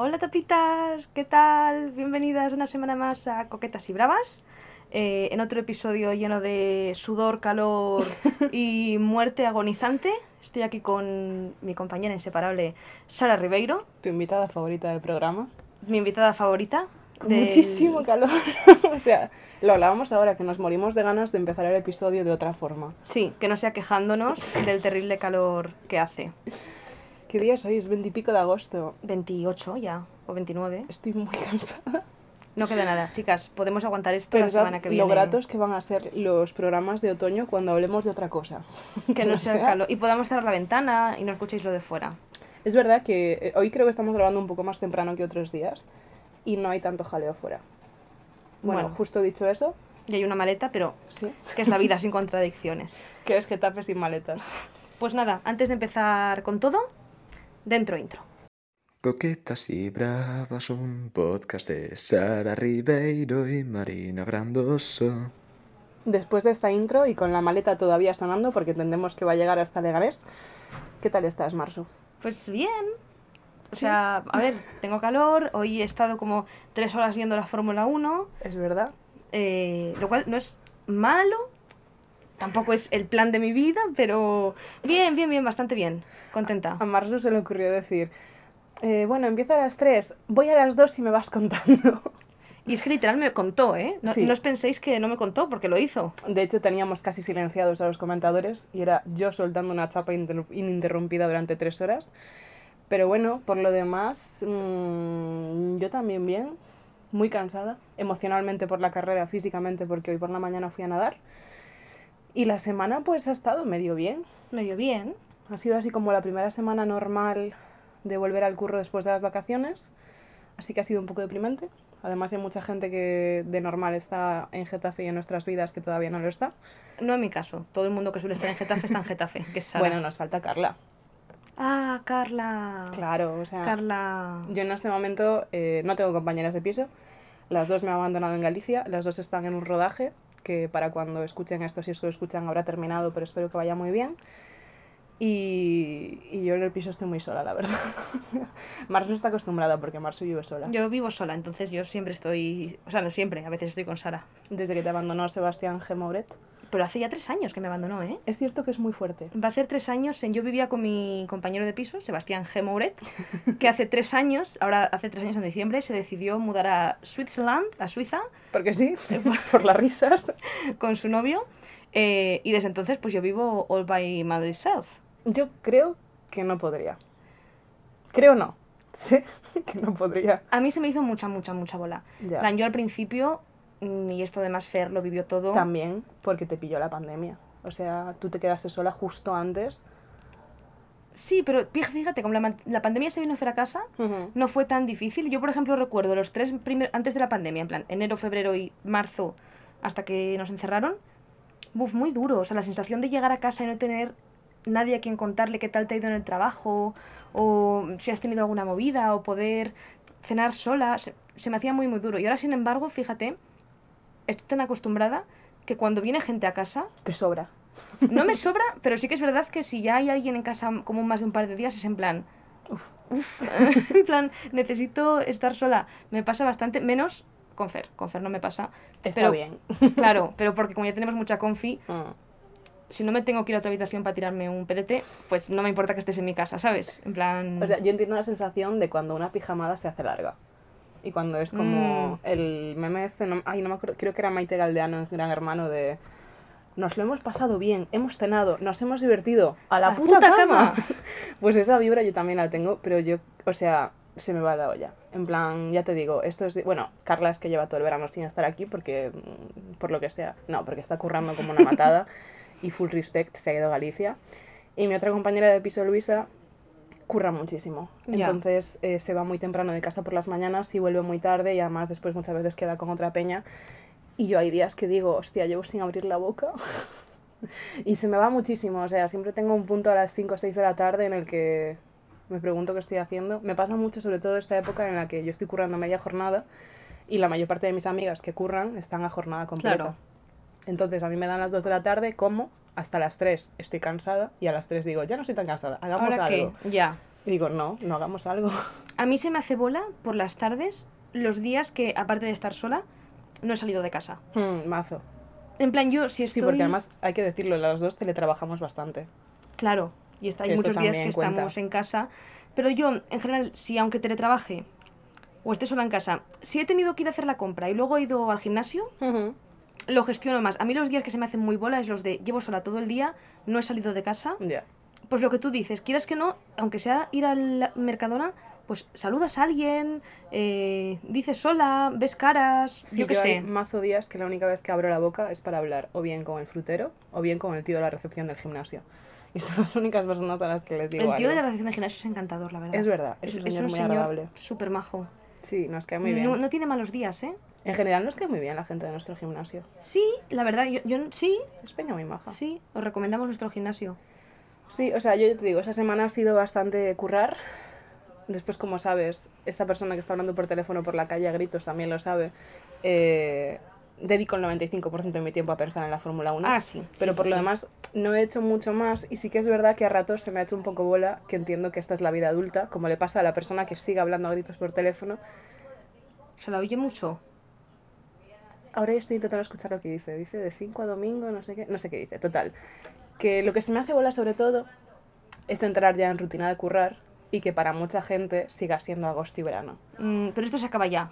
Hola tapitas, ¿qué tal? Bienvenidas una semana más a Coquetas y Bravas. eh, en otro episodio lleno de sudor, calor y muerte agonizante. Estoy aquí con mi compañera inseparable, Sara Ribeiro, Tu invitada favorita del programa. mi invitada favorita. Con del- muchísimo calor. o sea, lo hablábamos ahora, que nos morimos de ganas de empezar el episodio de otra forma. Sí, que no sea quejándonos del terrible calor que hace. ¿Qué día es hoy? Es 20 y pico de agosto. 28 ya, o 29. Estoy muy cansada. No queda nada, chicas, podemos aguantar esto la Pensad semana que viene. lo gratos que van a ser los programas de otoño cuando hablemos de otra cosa. Que no sea calor. Y podamos cerrar la ventana y no escuchéis lo de fuera. Es verdad que eh, hoy creo que estamos grabando un poco más temprano que otros días y no hay tanto jaleo fuera. Bueno, Bueno. justo dicho eso, Y hay una maleta, pero sí. que es la vida sin contradicciones. Que es Getafe sin maletas. Pues nada, antes de empezar con todo, dentro intro. Coquetas y Bravas, un podcast de Sara Ribeiro y Marina Grandoso. Después de esta intro y con la maleta todavía sonando, porque entendemos que va a llegar hasta Leganés, ¿qué tal estás, Marsu? Pues bien. O sea, a ver, tengo calor, hoy he estado como tres horas viendo la Fórmula 1, ¿Es verdad? eh, lo cual no es malo, tampoco es el plan de mi vida, pero bien, bien, bien, bastante bien, contenta. A Marsu se le ocurrió decir, eh, bueno, empieza a las 3, voy a las 2 y me vas contando. Y es que literal me contó, ¿eh? No, Sí. no os penséis que no me contó, porque lo hizo. De hecho, teníamos casi silenciados a los comentadores y era yo soltando una chapa inter- ininterrumpida durante tres horas. Pero bueno, por lo demás, mm, yo también bien, muy cansada, emocionalmente por la carrera, físicamente porque hoy por la mañana fui a nadar. Y la semana pues ha estado medio bien. Medio bien. Ha sido así como la primera semana normal de volver al curro después de las vacaciones. Así que ha sido un poco deprimente. Además hay mucha gente que de normal está en Getafe y en nuestras vidas que todavía no lo está. No en mi caso. Todo el mundo que suele estar en Getafe está en Getafe, que es. Bueno, nos falta Carla. Ah, Carla. Claro, o sea, Carla. yo en este momento eh, no tengo compañeras de piso. Las dos me han abandonado en Galicia, las dos están en un rodaje que para cuando escuchen esto, si es que lo escuchan, habrá terminado, pero espero que vaya muy bien. Y, y yo en el piso estoy muy sola, la verdad. Marsu está acostumbrada porque Marsu vive sola. Yo vivo sola, entonces yo siempre estoy. O sea, no siempre, a veces estoy con Sara. Desde que te abandonó Sebastián G. Mouret. Pero hace ya tres años que me abandonó, ¿eh? Es cierto que es muy fuerte. Va a hacer tres años, en, yo vivía con mi compañero de piso, Sebastián G. Mouret, que hace tres años, ahora hace tres años en diciembre, se decidió mudar a Switzerland, a Suiza, Porque sí, por las risas. con su novio. eh, y desde entonces, pues yo vivo all by myself. Yo creo que no podría. Creo no. Sé que no podría. A mí se me hizo mucha, mucha, mucha bola. Ya. plan, yo al principio, y esto además Fer lo vivió todo. También porque te pilló la pandemia. O sea, tú te quedaste sola justo antes. Sí, pero fí- fíjate, como la, la pandemia se vino a hacer a casa, no fue tan difícil. Yo, por ejemplo, recuerdo los tres primeros, antes de la pandemia, en plan, enero, febrero y marzo, hasta que nos encerraron, buf, muy duro. O sea, la sensación de llegar a casa y no tener nadie a quien contarle qué tal te ha ido en el trabajo, o si has tenido alguna movida, o poder cenar sola, se, se me hacía muy, muy duro. Y ahora, sin embargo, fíjate, estoy tan acostumbrada que cuando viene gente a casa, Te sobra. no me sobra, pero sí que es verdad que si ya hay alguien en casa como más de un par de días, es en plan, Uf. Uf, en plan, necesito estar sola. Me pasa bastante, menos con Fer. Con Fer no me pasa. Está pero, bien. Claro, pero porque como ya tenemos mucha confi, Mm. si no me tengo que ir a otra habitación para tirarme un pelete, pues no me importa que estés en mi casa, ¿sabes? En plan... O sea, yo entiendo la sensación de cuando una pijamada se hace larga. Y cuando es como Mm. el meme este, no, ay, no me acuerdo, creo que era Maite Galdeano, en Gran Hermano, de nos lo hemos pasado bien, hemos cenado, nos hemos divertido, a la, ¡A la puta, puta cama. cama! pues esa vibra yo también la tengo, pero yo, o sea, se me va la olla. En plan, ya te digo, esto es, de- bueno, Carla es que lleva todo el verano sin estar aquí porque, mm, por lo que sea, no, porque está currando como una matada y full respect se ha ido a Galicia. Y mi otra compañera de piso, Luisa, curra muchísimo. Entonces eh, se va muy temprano de casa por las mañanas y vuelve muy tarde y además después muchas veces queda con otra peña. Y yo hay días que digo, hostia, llevo sin abrir la boca. y se me va muchísimo, o sea, siempre tengo un punto a las 5 o 6 de la tarde en el que me pregunto qué estoy haciendo. Me pasa mucho, sobre todo esta época en la que yo estoy currando media jornada y la mayor parte de mis amigas que curran están a jornada completa. Claro. Entonces a mí me dan las 2 de la tarde, como, hasta las 3 estoy cansada y a las 3 digo, ya no estoy tan cansada, hagamos Ahora algo. ya. Y digo, no, no hagamos algo. A mí se me hace bola por las tardes los días que, aparte de estar sola, no he salido de casa. Hmm, mazo. En plan, yo si estoy... Sí, porque además hay que decirlo, las dos teletrabajamos bastante. Claro, y está, hay muchos días que cuenta. estamos en casa. Pero yo, en general, si aunque teletrabaje o esté sola en casa, si he tenido que ir a hacer la compra y luego he ido al gimnasio. Lo gestiono más. A mí los días que se me hacen muy bola es los de llevo sola todo el día, no he salido de casa. Ya. Pues lo que tú dices, quieras que no, aunque sea ir al Mercadona, pues saludas a alguien, eh, dices hola, ves caras, Sí, yo qué hay sé. mazo días que la única vez que abro la boca es para hablar o bien con el frutero o bien con el tío de la recepción del gimnasio. Y son las únicas personas a las que les digo El tío de algo. la recepción de gimnasio es encantador, la verdad. Es verdad, es un señor muy agradable. súper majo. Sí, nos cae muy bien. No, no tiene malos días, ¿eh? En general nos cae muy bien la gente de nuestro gimnasio. Sí, la verdad, yo, yo sí, Es peña muy maja. sí, os recomendamos nuestro gimnasio. Sí, o sea, yo te digo, esa semana ha sido bastante currar. Después, como sabes, esta persona que está hablando por teléfono por la calle a gritos también lo sabe. Eh, dedico el 95% de mi tiempo a pensar en la Fórmula 1. Ah, sí. Pero sí, por sí, lo sí. demás no he hecho mucho más y sí que es verdad que a ratos se me ha hecho un poco bola, que entiendo que esta es la vida adulta, como le pasa a la persona que sigue hablando a gritos por teléfono. Se la oye mucho. Ahora yo estoy intentando escuchar lo que dice. Dice de 5 a domingo, no sé qué, no sé qué dice. Total. Que lo que se me hace bola sobre todo es entrar ya en rutina de currar y que para mucha gente siga siendo agosto y verano. Mm, pero esto se acaba ya.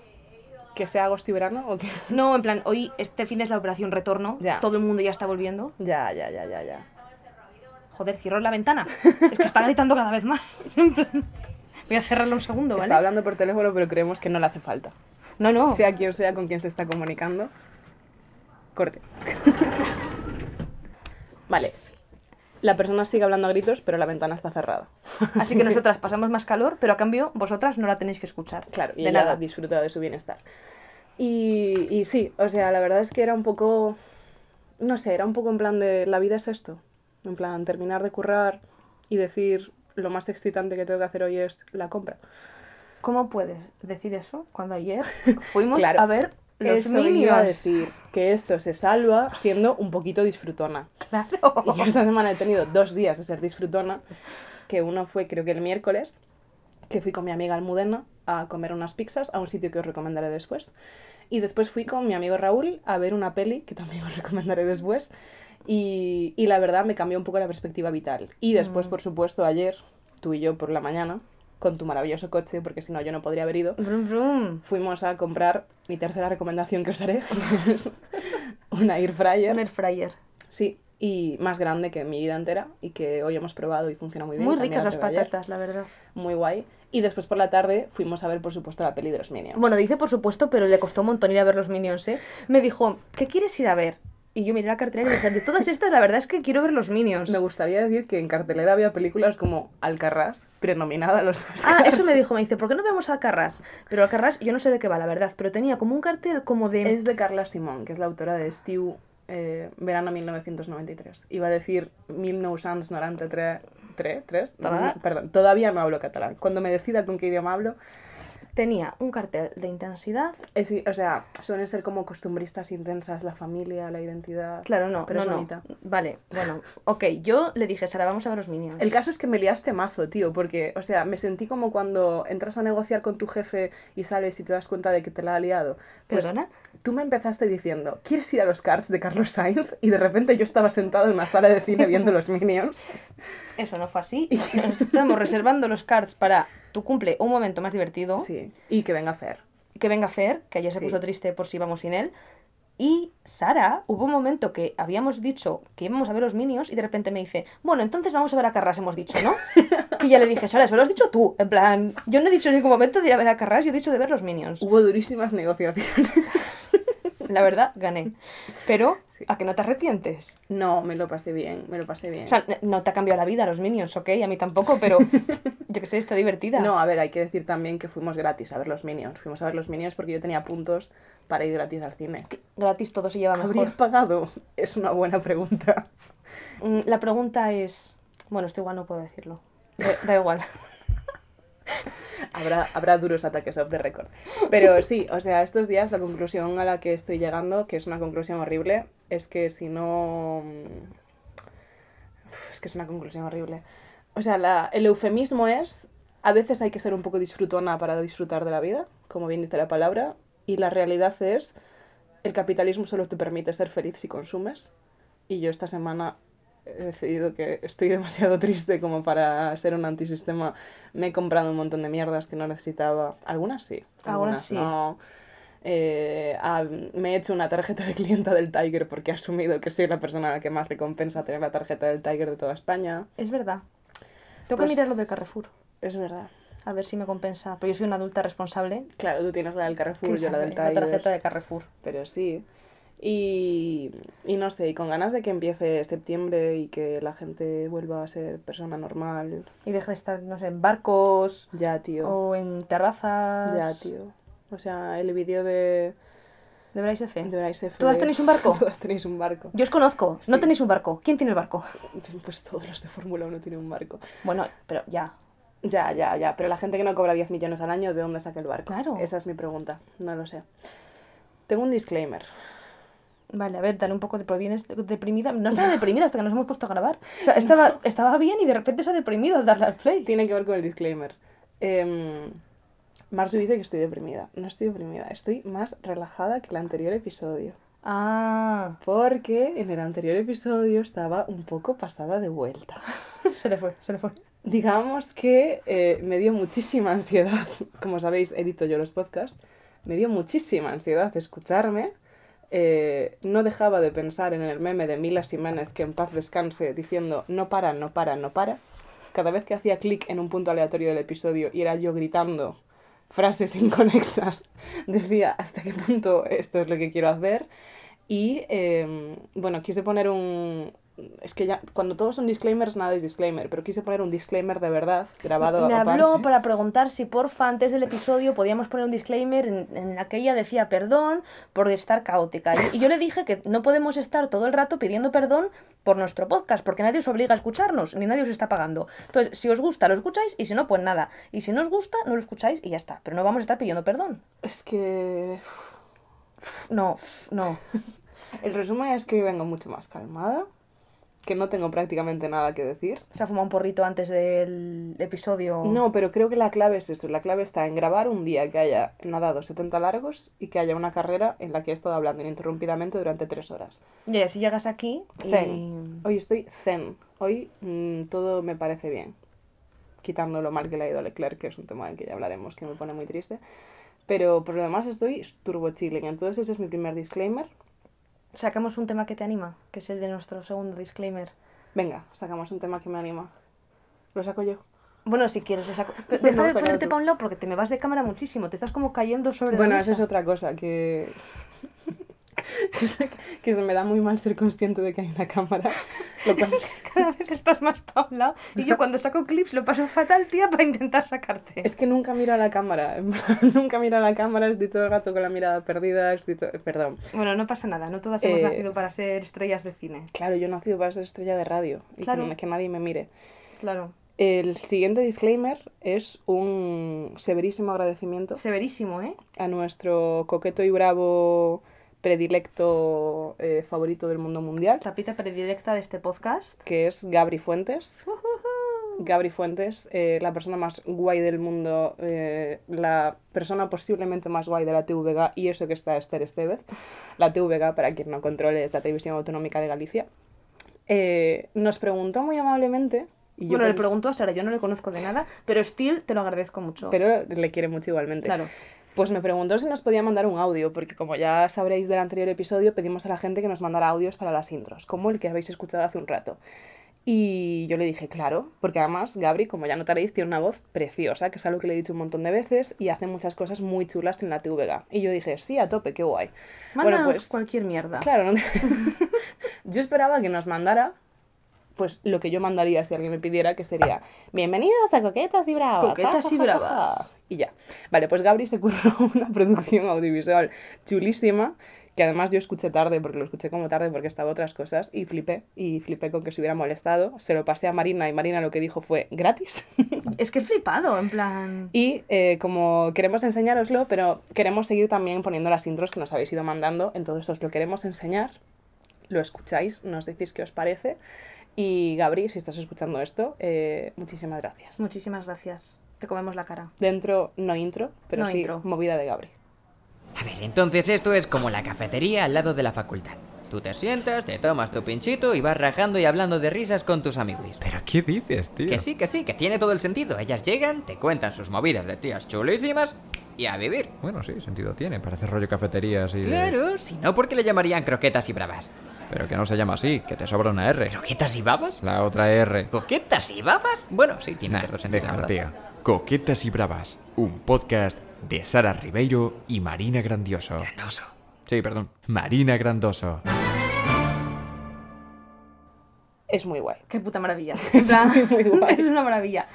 Que sea agosto y verano o que... No, en plan, hoy, este fin es la operación retorno. Ya. Todo el mundo ya está volviendo. Ya, ya, ya, ya, ya. Joder, cierro la ventana. Es que está gritando cada vez más. Voy a cerrarlo un segundo, ¿vale? Está hablando por teléfono pero creemos que no le hace falta. No, no. Sea quien sea con quien se está comunicando. Corte. vale. La persona sigue hablando a gritos, pero la ventana está cerrada. Así que nosotras pasamos más calor, pero a cambio vosotras no la tenéis que escuchar. Claro, y de ella nada. disfruta de su bienestar. Y, y sí, o sea, la verdad es que era un poco, no sé, era un poco en plan de, la vida es esto. En plan, terminar de currar y decir, lo más excitante que tengo que hacer hoy es la compra. ¿Cómo puedes decir eso cuando ayer fuimos Claro. a ver los Eso iba a decir, que esto se salva siendo un poquito disfrutona. Claro. Y yo esta semana he tenido dos días de ser disfrutona, que uno fue creo que el miércoles, que fui con mi amiga Almudena a comer unas pizzas a un sitio que os recomendaré después. Y después fui con mi amigo Raúl a ver una peli, que también os recomendaré después. Y, y la verdad me cambió un poco la perspectiva vital. Y después, por supuesto, ayer, tú y yo por la mañana, con tu maravilloso coche, porque si no yo no podría haber ido, Brum, brum. fuimos a comprar mi tercera recomendación que os haré, que es una air fryer. Un air fryer. Sí, y más grande que mi vida entera y que hoy hemos probado y funciona muy bien. Muy ricas la las ayer. patatas, la verdad. Muy guay. Y después por la tarde fuimos a ver, por supuesto, la peli de los Minions. Bueno, dice por supuesto, pero le costó un montón ir a ver los Minions, ¿eh? Me dijo, ¿qué quieres ir a ver? Y yo miré la cartelera y dije, de todas estas, la verdad es que quiero ver los Minions. Me gustaría decir que en cartelera había películas como Alcarrás, prenominada a los Oscars. Ah, eso me dijo, me dice, ¿por qué no vemos Alcarrás? Pero Alcarrás, yo no sé de qué va, la verdad, pero tenía como un cartel como de... Es de Carla Simón, que es la autora de Stew, eh, verano 1993. Iba a decir 1993... ¿Tres? ¿Tres? No, Todavía- no, perdón, todavía no hablo catalán. Cuando me decida con qué idioma hablo, Tenía un cartel de intensidad. es, o sea, suelen ser como costumbristas intensas, la familia, la identidad. Claro, no, pero no, es no. bonita. Vale, bueno, ok, yo le dije, Sara, vamos a ver los Minions. El caso es que me liaste mazo, tío, porque, o sea, me sentí como cuando entras a negociar con tu jefe y sales y te das cuenta de que te la ha liado. Pues, ¿Perdona? Tú me empezaste diciendo, ¿quieres ir a los cards de Carlos Sainz? Y de repente yo estaba sentado en una sala de cine viendo los Minions. Eso no fue así. Estamos reservando los cards para tu cumple, un momento más divertido. Sí, y que venga Fer. Que venga Fer, que ayer se Sí. puso triste por si íbamos sin él. Y Sara, hubo un momento que habíamos dicho que íbamos a ver los Minions y de repente me dice, bueno, entonces vamos a ver a Carras, hemos dicho, ¿no? que ya le dije, Sara, eso lo has dicho tú. En plan, yo no he dicho en ningún momento de ir a ver a Carras, yo he dicho de ver los Minions. Hubo durísimas negociaciones. La verdad, gané. Pero, ¿a que no te arrepientes? No, me lo pasé bien, me lo pasé bien. O sea, no te ha cambiado la vida los Minions, ¿ok? A mí tampoco, pero yo que sé, está divertida. No, a ver, hay que decir también que fuimos gratis a ver los Minions. Fuimos a ver los Minions porque yo tenía puntos para ir gratis al cine. Gratis todo se lleva ¿Habría mejor. pagado? Es una buena pregunta. Mm, La pregunta es... Bueno, esto igual no puedo decirlo. Da, da igual. Habrá, habrá duros ataques off the record. Pero sí, o sea, estos días la conclusión a la que estoy llegando, que es una conclusión horrible, es que si no... Es que es una conclusión horrible. O sea, la- el eufemismo es A veces hay que ser un poco disfrutona para disfrutar de la vida, como bien dice la palabra, y la realidad es, el capitalismo solo te permite ser feliz si consumes, y yo esta semana he decidido que estoy demasiado triste como para ser un antisistema. Me he comprado un montón de mierdas que no necesitaba. Algunas sí, algunas, sí. no. Eh, me he hecho una tarjeta de clienta del Tiger porque he asumido que soy la persona a la que más le compensa tener la tarjeta del Tiger de toda España. Es verdad. Tengo que mirar lo de Carrefour. Es verdad. A ver si me compensa. Pero yo soy una adulta responsable. Claro, tú tienes la del Carrefour, yo la del Tiger. La tarjeta de Carrefour. Pero sí. Y, y no sé, y con ganas de que empiece septiembre y que la gente vuelva a ser persona normal. Y deje de estar, no sé, en barcos. Ya, tío. O en terrazas. Ya, tío. O sea, el vídeo de... De Bryce F. De Bryce F. ¿Todas tenéis un barco? Todas tenéis un barco. Yo os conozco. No tenéis un barco. ¿Quién tiene el barco? Pues todos los de Fórmula 1 tienen un barco. Bueno, pero ya. Ya, ya, ya. Pero la gente que no cobra 10 millones al año, ¿de dónde saca el barco? Claro. Esa es mi pregunta. No lo sé. Tengo un disclaimer. Vale, a ver, dale un poco de deprimida. No estaba deprimida hasta que nos hemos puesto a grabar. O sea, estaba, estaba bien y de repente se ha deprimido al darle al play. Tiene que ver con el disclaimer. Eh, Marzo dice que estoy deprimida. No estoy deprimida, estoy más relajada que el anterior episodio. Ah. Porque en el anterior episodio estaba un poco pasada de vuelta. se le fue, se le fue. Digamos que eh, me dio muchísima ansiedad. Como sabéis, edito yo los podcasts. Me dio muchísima ansiedad escucharme. Eh, no dejaba de pensar en el meme de Mila Jiménez que en paz descanse diciendo no para, no para, no para. Cada vez que hacía clic en un punto aleatorio del episodio y era yo gritando frases inconexas, decía hasta qué punto esto es lo que quiero hacer. Y em, bueno, quise poner un, es que ya, cuando todos son disclaimers, nada es disclaimer, pero quise poner un disclaimer de verdad grabado Me habló para preguntar si porfa antes del episodio podíamos poner un disclaimer en, en la que ella decía perdón por estar caótica. Y, yo le dije que no podemos estar todo el rato pidiendo perdón por nuestro podcast, porque nadie os obliga a escucharnos, ni nadie os está pagando. Entonces, si os gusta, lo escucháis, y si no, pues nada. Y si no os gusta, no lo escucháis y ya está. Pero no vamos a estar pidiendo perdón. Es que... No, no. el resumen es que hoy vengo mucho más calmada que no tengo prácticamente nada que decir. ¿Se ha fumado un porrito antes del episodio? No, pero creo que la clave es eso. La clave está en grabar un día que haya nadado 70 largos y que haya una carrera en la que he estado hablando ininterrumpidamente durante tres horas. Y si llegas aquí... Zen. Hoy estoy zen. Hoy mm, todo me parece bien. Quitando lo mal que le ha ido a Leclerc, que es un tema del que ya hablaremos, que me pone muy triste. Pero por lo demás estoy turbo chilling. Entonces ese es mi primer disclaimer sacamos un tema que te anima, que es el de nuestro segundo disclaimer. Venga, sacamos un tema que me anima. Lo saco yo. Bueno, si quieres, lo saco. Deja de ponerte para un lado porque te me vas de cámara muchísimo. Te estás como cayendo sobre Bueno, esa es otra cosa, que que, se me da muy mal ser consciente de que hay una cámara. Cada vez estás más paula. Y yo cuando saco clips lo paso fatal, tía, para intentar sacarte. Es que nunca miro a la cámara. nunca miro a la cámara, estoy todo el rato con la mirada perdida. Estoy Perdón. Bueno, no pasa nada. No todas hemos eh, nacido para ser estrellas de cine. Claro, yo he nacido para ser estrella de radio. Y que, que nadie me mire. Claro. El siguiente disclaimer es un severísimo agradecimiento. Severísimo, ¿eh? A nuestro coqueto y bravo predilecto eh, favorito del mundo mundial. Tapita predilecta de este podcast. Que es Gabri Fuentes. Gabri Fuentes, eh, la persona más guay del mundo, eh, la persona posiblemente más guay de la TVG y eso que está Esther Estevez. La TVG, para quien no controle, es la Televisión Autonómica de Galicia. nos preguntó muy amablemente y bueno, le preguntó a Sara, yo no le conozco de nada, pero Still te lo agradezco mucho. Pero le quiere mucho igualmente. Claro pues me preguntó si nos podía mandar un audio, porque como ya sabréis del anterior episodio, pedimos a la gente que nos mandara audios para las intros, como el que habéis escuchado hace un rato. Y yo le dije, claro, porque además Gabri, como ya notaréis, tiene una voz preciosa, que es algo que le he dicho un montón de veces, y hace muchas cosas muy chulas en la TVG. Y yo dije, sí, a tope, qué guay. Mándanos bueno, pues, cualquier mierda. Claro, yo esperaba que nos mandara pues lo que yo mandaría si alguien me pidiera, que sería bienvenidos a Coquetas y Bravas. Coquetas y Bravas. Y ya. Vale, pues Gabri se curró una producción audiovisual chulísima, que además yo escuché tarde, porque lo escuché como tarde porque estaba otras cosas, y flipé, y flipé con que se hubiera molestado. Se lo pasé a Marina y Marina lo que dijo fue gratis. Es que flipado, en plan... Y eh, como queremos enseñároslo, pero queremos seguir también poniendo las intros que nos habéis ido mandando, entonces os lo queremos enseñar, lo escucháis, nos decís qué os parece. Y Gabri, si estás escuchando esto, eh, muchísimas gracias. Muchísimas gracias. Te comemos la cara. Dentro, no intro, pero No sí intro. movida de Gabri. A ver, entonces esto es como la cafetería al lado de la facultad. Tú te sientas, te tomas tu pinchito y vas rajando y hablando de risas con tus amigos. ¿Pero qué dices, tío? Que sí, que sí, que tiene todo el sentido. Ellas llegan, te cuentan sus movidas de tías chulísimas y a vivir. Bueno, sí, sentido tiene. Parece rollo cafetería así de- Claro, si no, ¿por qué le llamarían croquetas y bravas? Pero que no se llama así, que te sobra una R. ¿Croquetas y babas? La otra R. ¿Coquetas y babas? Bueno, sí, tiene Nah, cierto sentido. déjalo. Coquetas y Bravas, un podcast de Sara Ribeiro y Marina Grandioso. Grandoso. Sí, perdón. Marina Grandoso. Es muy guay. Qué puta maravilla. Muy guay. es una maravilla.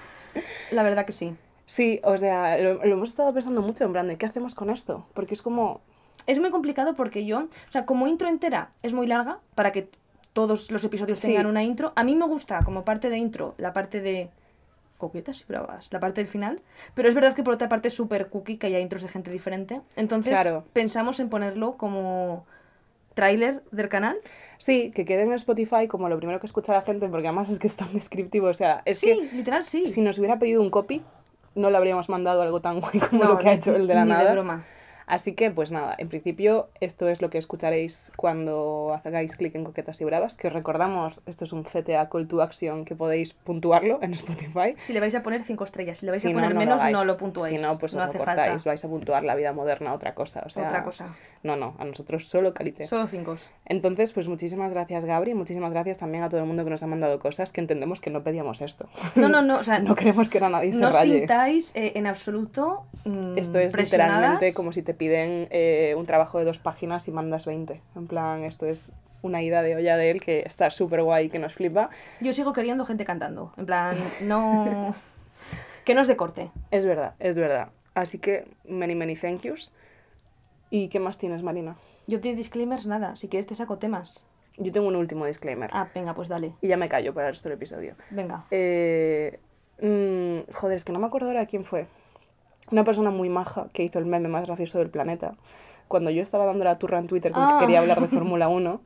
La verdad que sí. Sí, o sea, lo, lo hemos estado pensando mucho en plan de qué hacemos con esto. Porque es como, Es muy complicado porque yo, o sea, como intro entera es muy larga para que todos los episodios Sí. tengan una intro. A mí me gusta como parte de intro la parte de coquetas y bravas, la parte del final. Pero es verdad que por otra parte es súper cookie que haya intros de gente diferente. Entonces Claro. pensamos en ponerlo como tráiler del canal. sí, que quede en Spotify como lo primero que escucha la gente, porque además es que es tan descriptivo. O sea, es Sí, que literal sí. si nos hubiera pedido un copy, no le habríamos mandado algo tan guay como No, lo que ha hecho el de la ni nada. broma. Así que, pues nada, en principio esto es lo que escucharéis cuando hagáis clic en Coquetas y Bravas, que os recordamos, esto es un CTA Call to Action que podéis puntuarlo en Spotify. Si le vais a poner cinco estrellas, si le vais Si a poner no, no menos, hagáis. no lo puntuáis. Si no, pues no hace lo cortáis, falta. vais a puntuar la vida moderna, otra cosa. O sea, Otra cosa. No, no, a nosotros solo calité. Solo cinco. Entonces, pues muchísimas gracias Gabri, muchísimas gracias también a todo el mundo que nos ha mandado cosas, que entendemos que no pedíamos esto. No, no, no, o sea, No queremos que ahora nadie se no raye. sintáis eh, en absoluto mm, Esto es literalmente como si te piden eh, un trabajo de dos páginas y mandas 20. En plan, esto es una ida de olla de él que está súper guay, que nos flipa. Yo sigo queriendo gente cantando. En plan, no. que no es de corte. Es verdad, es verdad. Así que, many, many thank yous. ¿Y qué más tienes, Marina? Yo de disclaimers nada. Si quieres te saco temas. Yo tengo un último disclaimer. Ah, venga, pues dale. Y ya me callo para el resto del episodio. Venga. Eh, mm, joder, es que no me acuerdo ahora quién fue. Una persona muy maja que hizo el meme más gracioso del planeta. Cuando yo estaba dando la turra en Twitter con Ah. que quería hablar de Fórmula 1,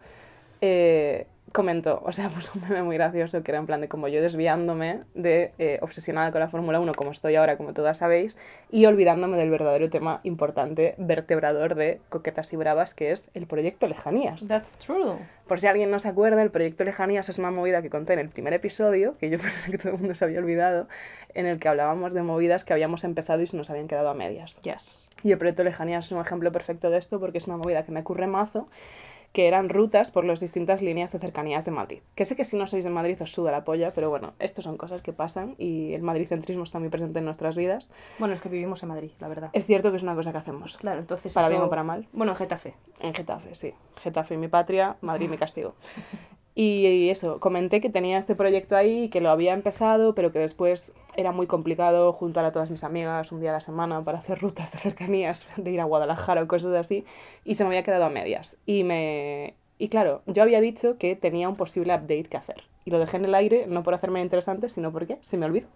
eh, comentó, o sea, puso un meme muy gracioso que era en plan de como yo desviándome de eh, obsesionada con la Fórmula 1 como estoy ahora, como todas sabéis, y olvidándome del verdadero tema importante, vertebrador de Coquetas y Bravas, que es el proyecto Lejanías. That's true. Por si alguien no se acuerda, el proyecto Lejanías es una movida que conté en el primer episodio, que yo pensé que todo el mundo se había olvidado, en el que hablábamos de movidas que habíamos empezado y se nos habían quedado a medias. Yes. Y el proyecto Lejanías es un ejemplo perfecto de esto porque es una movida que me ocurre mazo, que eran rutas por las distintas líneas de cercanías de Madrid. Que sé que si no sois de Madrid os suda la polla, pero bueno, esto son cosas que pasan y el madricentrismo está muy presente en nuestras vidas. Bueno, es que vivimos en Madrid, la verdad. Es cierto que es una cosa que hacemos. Claro, entonces. Para eso- bien o para mal. Bueno, en Getafe. En Getafe, sí. Getafe mi patria, Madrid mi castigo. Y, eso, comenté que tenía este proyecto ahí, que lo había empezado, pero que después era muy complicado juntar a todas mis amigas un día a la semana para hacer rutas de cercanías, de ir a Guadalajara o cosas así, y se me había quedado a medias. Y me... Y claro, yo había dicho que tenía un posible update que hacer. Y lo dejé en el aire, no por hacerme interesante, sino porque se me olvidó.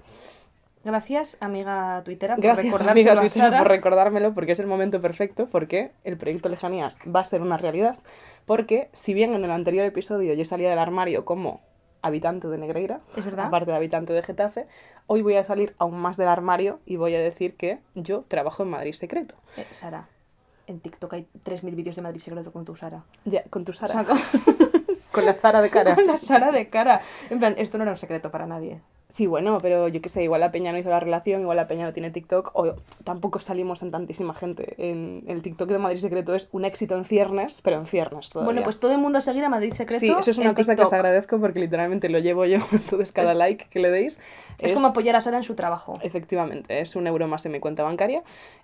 Gracias, amiga tuitera, por Gracias, amiga a Twitter, Sara. por recordármelo, porque es el momento perfecto, porque el proyecto Lejanías va a ser una realidad. Porque, si bien en el anterior episodio yo salía del armario como habitante de Negreira, Es verdad. aparte de habitante de Getafe, hoy voy a salir aún más del armario y voy a decir que yo trabajo en Madrid Secreto. Eh, Sara, en TikTok hay 3.000 vídeos de Madrid Secreto con tu Sara. Ya, con tu Sara. O sea, con, con la Sara de cara. con la Sara de cara. En plan, esto no era un secreto para nadie. Sí, bueno, pero yo qué sé, igual la Peña no hizo la relación, igual la Peña no tiene TikTok, o tampoco salimos en tantísima gente. En el TikTok de Madrid Secreto es un éxito en ciernes, pero en ciernes todavía. Bueno, pues todo el mundo a seguir a Madrid Secreto. Sí, eso es una cosa que os agradezco porque literalmente lo llevo yo, entonces cada like que le deis Es, como apoyar a Sara en su trabajo. Efectivamente, es un euro más en mi cuenta bancaria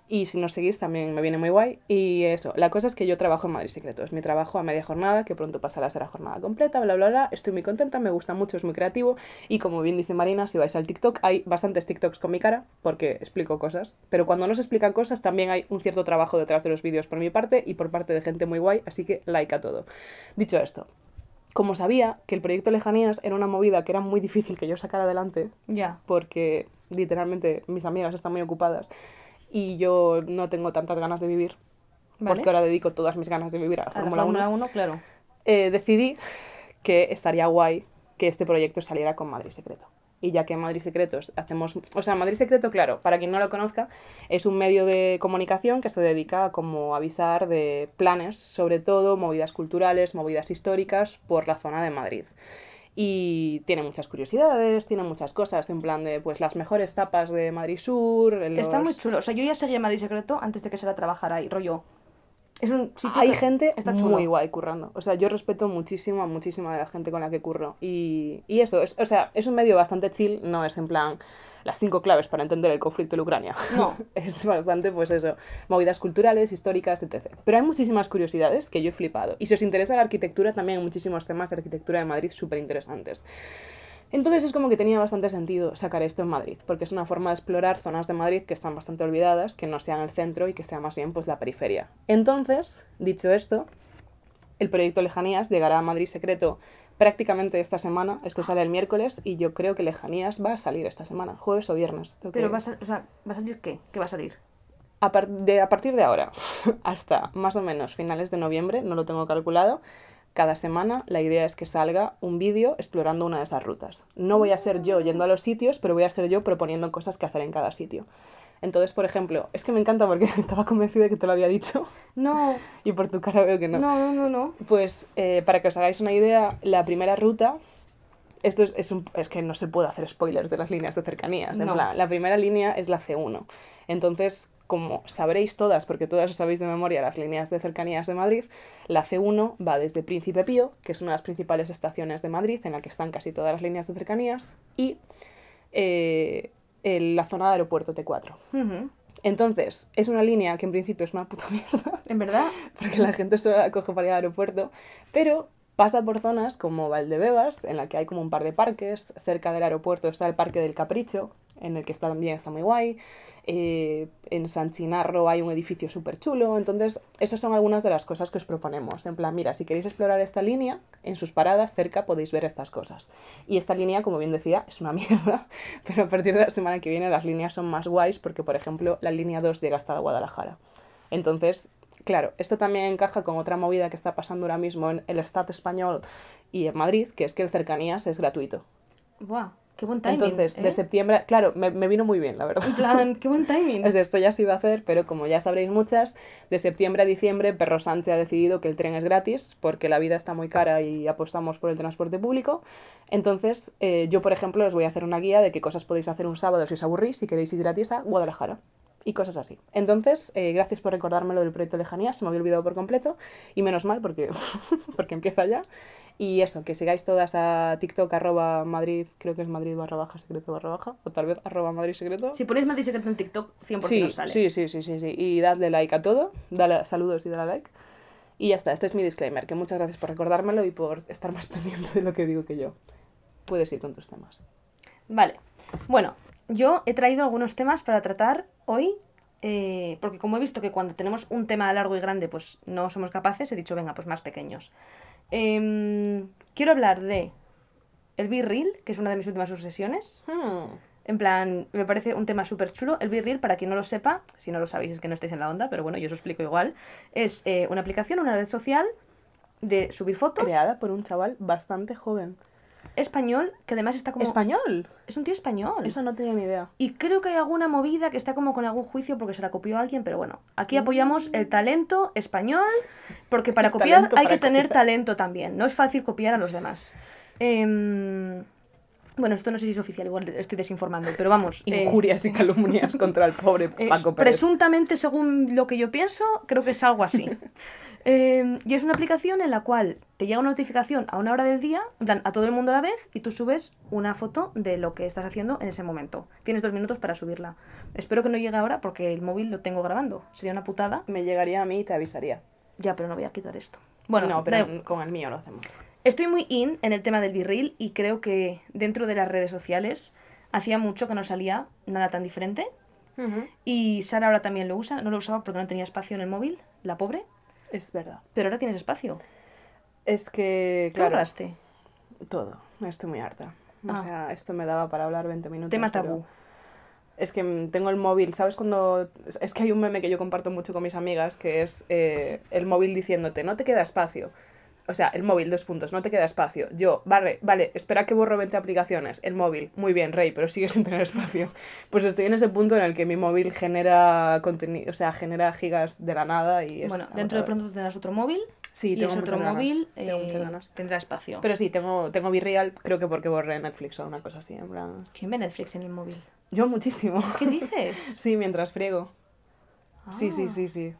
y si nos seguís también me viene muy guay. Y eso, la cosa es que yo trabajo en Madrid Secreto, es mi trabajo a media jornada, que pronto pasará a ser a jornada completa, bla, bla, bla. Estoy muy contenta, me gusta mucho, es muy creativo y como bien dice Marina, si vais al TikTok hay bastantes TikToks con mi cara porque explico cosas, pero cuando no se explican cosas también hay un cierto trabajo detrás de los vídeos por mi parte y por parte de gente muy guay, así que like a todo. Dicho esto, como sabía que el proyecto Lejanías era una movida que era muy difícil que yo sacara adelante, Ya. porque literalmente mis amigas están muy ocupadas y yo no tengo tantas ganas de vivir, Vale. porque ahora dedico todas mis ganas de vivir a la Fórmula 1, Fórmula 1, claro. eh, decidí que estaría guay que este proyecto saliera con Madrid Secreto. Y ya que en Madrid Secretos hacemos, o sea, Madrid Secreto, claro, para quien no lo conozca, es un medio de comunicación que se dedica a como avisar de planes, sobre todo movidas culturales, movidas históricas por la zona de Madrid y tiene muchas curiosidades, tiene muchas cosas, en plan de pues las mejores tapas de Madrid Sur. Está muy chulo. O sea, yo ya seguía Madrid Secreto antes de que se la trabajara ahí, rollo. Es un sitio Hay que gente está muy guay currando. O sea, yo respeto muchísimo a muchísima de la gente con la que curro. Y, y eso, es, o sea, es un medio bastante chill, no es en plan las cinco claves para entender el conflicto en Ucrania. No. es bastante, pues eso, movidas culturales, históricas, etc. Pero hay muchísimas curiosidades que yo he flipado. Y si os interesa la arquitectura, también hay muchísimos temas de arquitectura de Madrid súper interesantes. Entonces es como que tenía bastante sentido sacar esto en Madrid, porque es una forma de explorar zonas de Madrid que están bastante olvidadas, que no sean el centro y que sea más bien pues la periferia. Entonces, dicho esto, el proyecto Lejanías llegará a Madrid secreto prácticamente esta semana. Esto sale el miércoles y yo creo que Lejanías va a salir esta semana, jueves o viernes. Pero que- va a, sal- o sea, ¿va a salir qué? ¿Qué va a salir? a, par- de, a partir de ahora hasta más o menos finales de noviembre, no lo tengo calculado, cada semana la idea es que salga un vídeo explorando una de esas rutas. No voy a ser yo yendo a los sitios, pero voy a ser yo proponiendo cosas que hacer en cada sitio. Entonces, por ejemplo, es que me encanta porque estaba convencida de que te lo había dicho No, y por tu cara veo que no, no, no, no. pues eh, para que os hagáis una idea, la primera ruta, esto es, es, un- es que no se puede hacer spoilers de las líneas de cercanías. en No. plan, la primera línea es la C1. Entonces, como sabréis todas, porque todas os sabéis de memoria las líneas de cercanías de Madrid, la C1 va desde Príncipe Pío, que es una de las principales estaciones de Madrid, en la que están casi todas las líneas de cercanías, y eh, el- la zona de aeropuerto T4. Ujú. Entonces, es una línea que en principio es una puta mierda, En verdad, porque la gente solo la coge para ir al aeropuerto, pero pasa por zonas como Valdebebas, en la que hay como un par de parques, cerca del aeropuerto está el Parque del Capricho, en el que está, también está muy guay, eh, en San Chinarro hay un edificio súper chulo, entonces esas son algunas de las cosas que os proponemos, en plan, mira, si queréis explorar esta línea, en sus paradas cerca podéis ver estas cosas. Y esta línea, como bien decía, es una mierda, pero a partir de la semana que viene las líneas son más guays, porque por ejemplo la línea 2 llega hasta Guadalajara. Entonces, claro, esto también encaja con otra movida que está pasando ahora mismo en el Estado español y en Madrid, que es que el cercanías es gratuito. buah, qué buen timing. Entonces, ¿eh? de septiembre, claro, me, me vino muy bien, la verdad. En plan, qué buen timing. Sea, esto ya se iba a hacer, pero como ya sabréis muchas, de septiembre a diciembre Perro Sánchez ha decidido que el tren es gratis porque la vida está muy cara y apostamos por el transporte público. Entonces, eh, yo, por ejemplo, os voy a hacer una guía de qué cosas podéis hacer un sábado si os aburrís, si queréis ir gratis a Guadalajara. Y cosas así. Entonces, eh, gracias por recordarme lo del proyecto Lejanía, se me había olvidado por completo. Y menos mal porque, porque empieza ya. Y eso, que sigáis todas a TikTok, arroba Madrid, creo que es Madrid barra baja, secreto barra baja, o tal vez arroba Madrid secreto. Si ponéis Madrid Secreto en TikTok, 100% Sí, os sale. sí, sí, sí, sí, sí. Y dadle like a todo, dale saludos y dale like. Y ya está, este es mi disclaimer, que muchas gracias por recordármelo y por estar más pendiente de lo que digo que yo. Puedes ir con tus temas. Vale. Bueno, yo he traído algunos temas para tratar hoy, eh, porque como he visto que cuando tenemos un tema largo y grande, pues no somos capaces, he dicho, venga, pues más pequeños. Em, quiero hablar de el B-Reel, que es una de mis últimas obsesiones. Hmm. En plan, me parece un tema súper chulo. El B-Reel, para quien no lo sepa, si no lo sabéis es que no estáis en la onda, pero bueno, yo os lo explico igual. Es eh, una aplicación, una red social de subir fotos. Creada por un chaval bastante joven. Español, que además está como... ¿Español? Es un tío español. Eso no tenía ni idea. Y creo que hay alguna movida que está como con algún juicio porque se la copió alguien, pero bueno, aquí apoyamos el talento español, porque para El copiar hay para que tener copiar. talento también, no es fácil copiar a los demás. Em, bueno, esto no sé si es oficial, igual estoy desinformando, pero vamos. eh, Injurias y calumnias contra el pobre eh, Paco Pérez. presuntamente, según lo que yo pienso, creo que es algo así. Eh, y es una aplicación en la cual te llega una notificación a una hora del día, en plan, a todo el mundo a la vez, y tú subes una foto de lo que estás haciendo en ese momento. Tienes dos minutos para subirla. Espero que no llegue ahora porque el móvil lo tengo grabando. Sería una putada. Me llegaría a mí y te avisaría. Ya, pero no voy a quitar esto. Bueno, no, pero con el mío lo hacemos. Estoy muy in en el tema del virril y creo que dentro de las redes sociales hacía mucho que no salía nada tan diferente. Y Sara ahora también lo usa. No lo usaba porque no tenía espacio en el móvil, la pobre. Es verdad. Pero ahora tienes espacio. Es que, ¿Qué claro, ahorraste? todo. Estoy muy harta. O Ah. sea, esto me daba para hablar 20 minutos. Tema tabú. Es que mm, tengo el móvil, ¿sabes cuando...? es- Es que hay un meme que yo comparto mucho con mis amigas, que es eh, el móvil diciéndote, no te queda espacio. O sea, el móvil, dos puntos, no te queda espacio. Yo, vale, vale, espera que borro 20 aplicaciones. El móvil, muy bien, Rey, pero sigue sin tener espacio. Pues estoy en ese punto en el que mi móvil genera contenido, o sea, genera gigas de la nada y es Bueno, dentro de pronto tendrás otro móvil Sí, y tengo ese otro ganas, móvil tengo muchas eh, ganas. tendrá espacio. Pero sí, tengo, tengo Virreal, creo que porque borré Netflix o una cosa así, en plan... ¿Quién ve Netflix en el móvil? Yo muchísimo. ¿Qué dices? Sí, mientras friego. Sí, sí, Ah. sí, sí.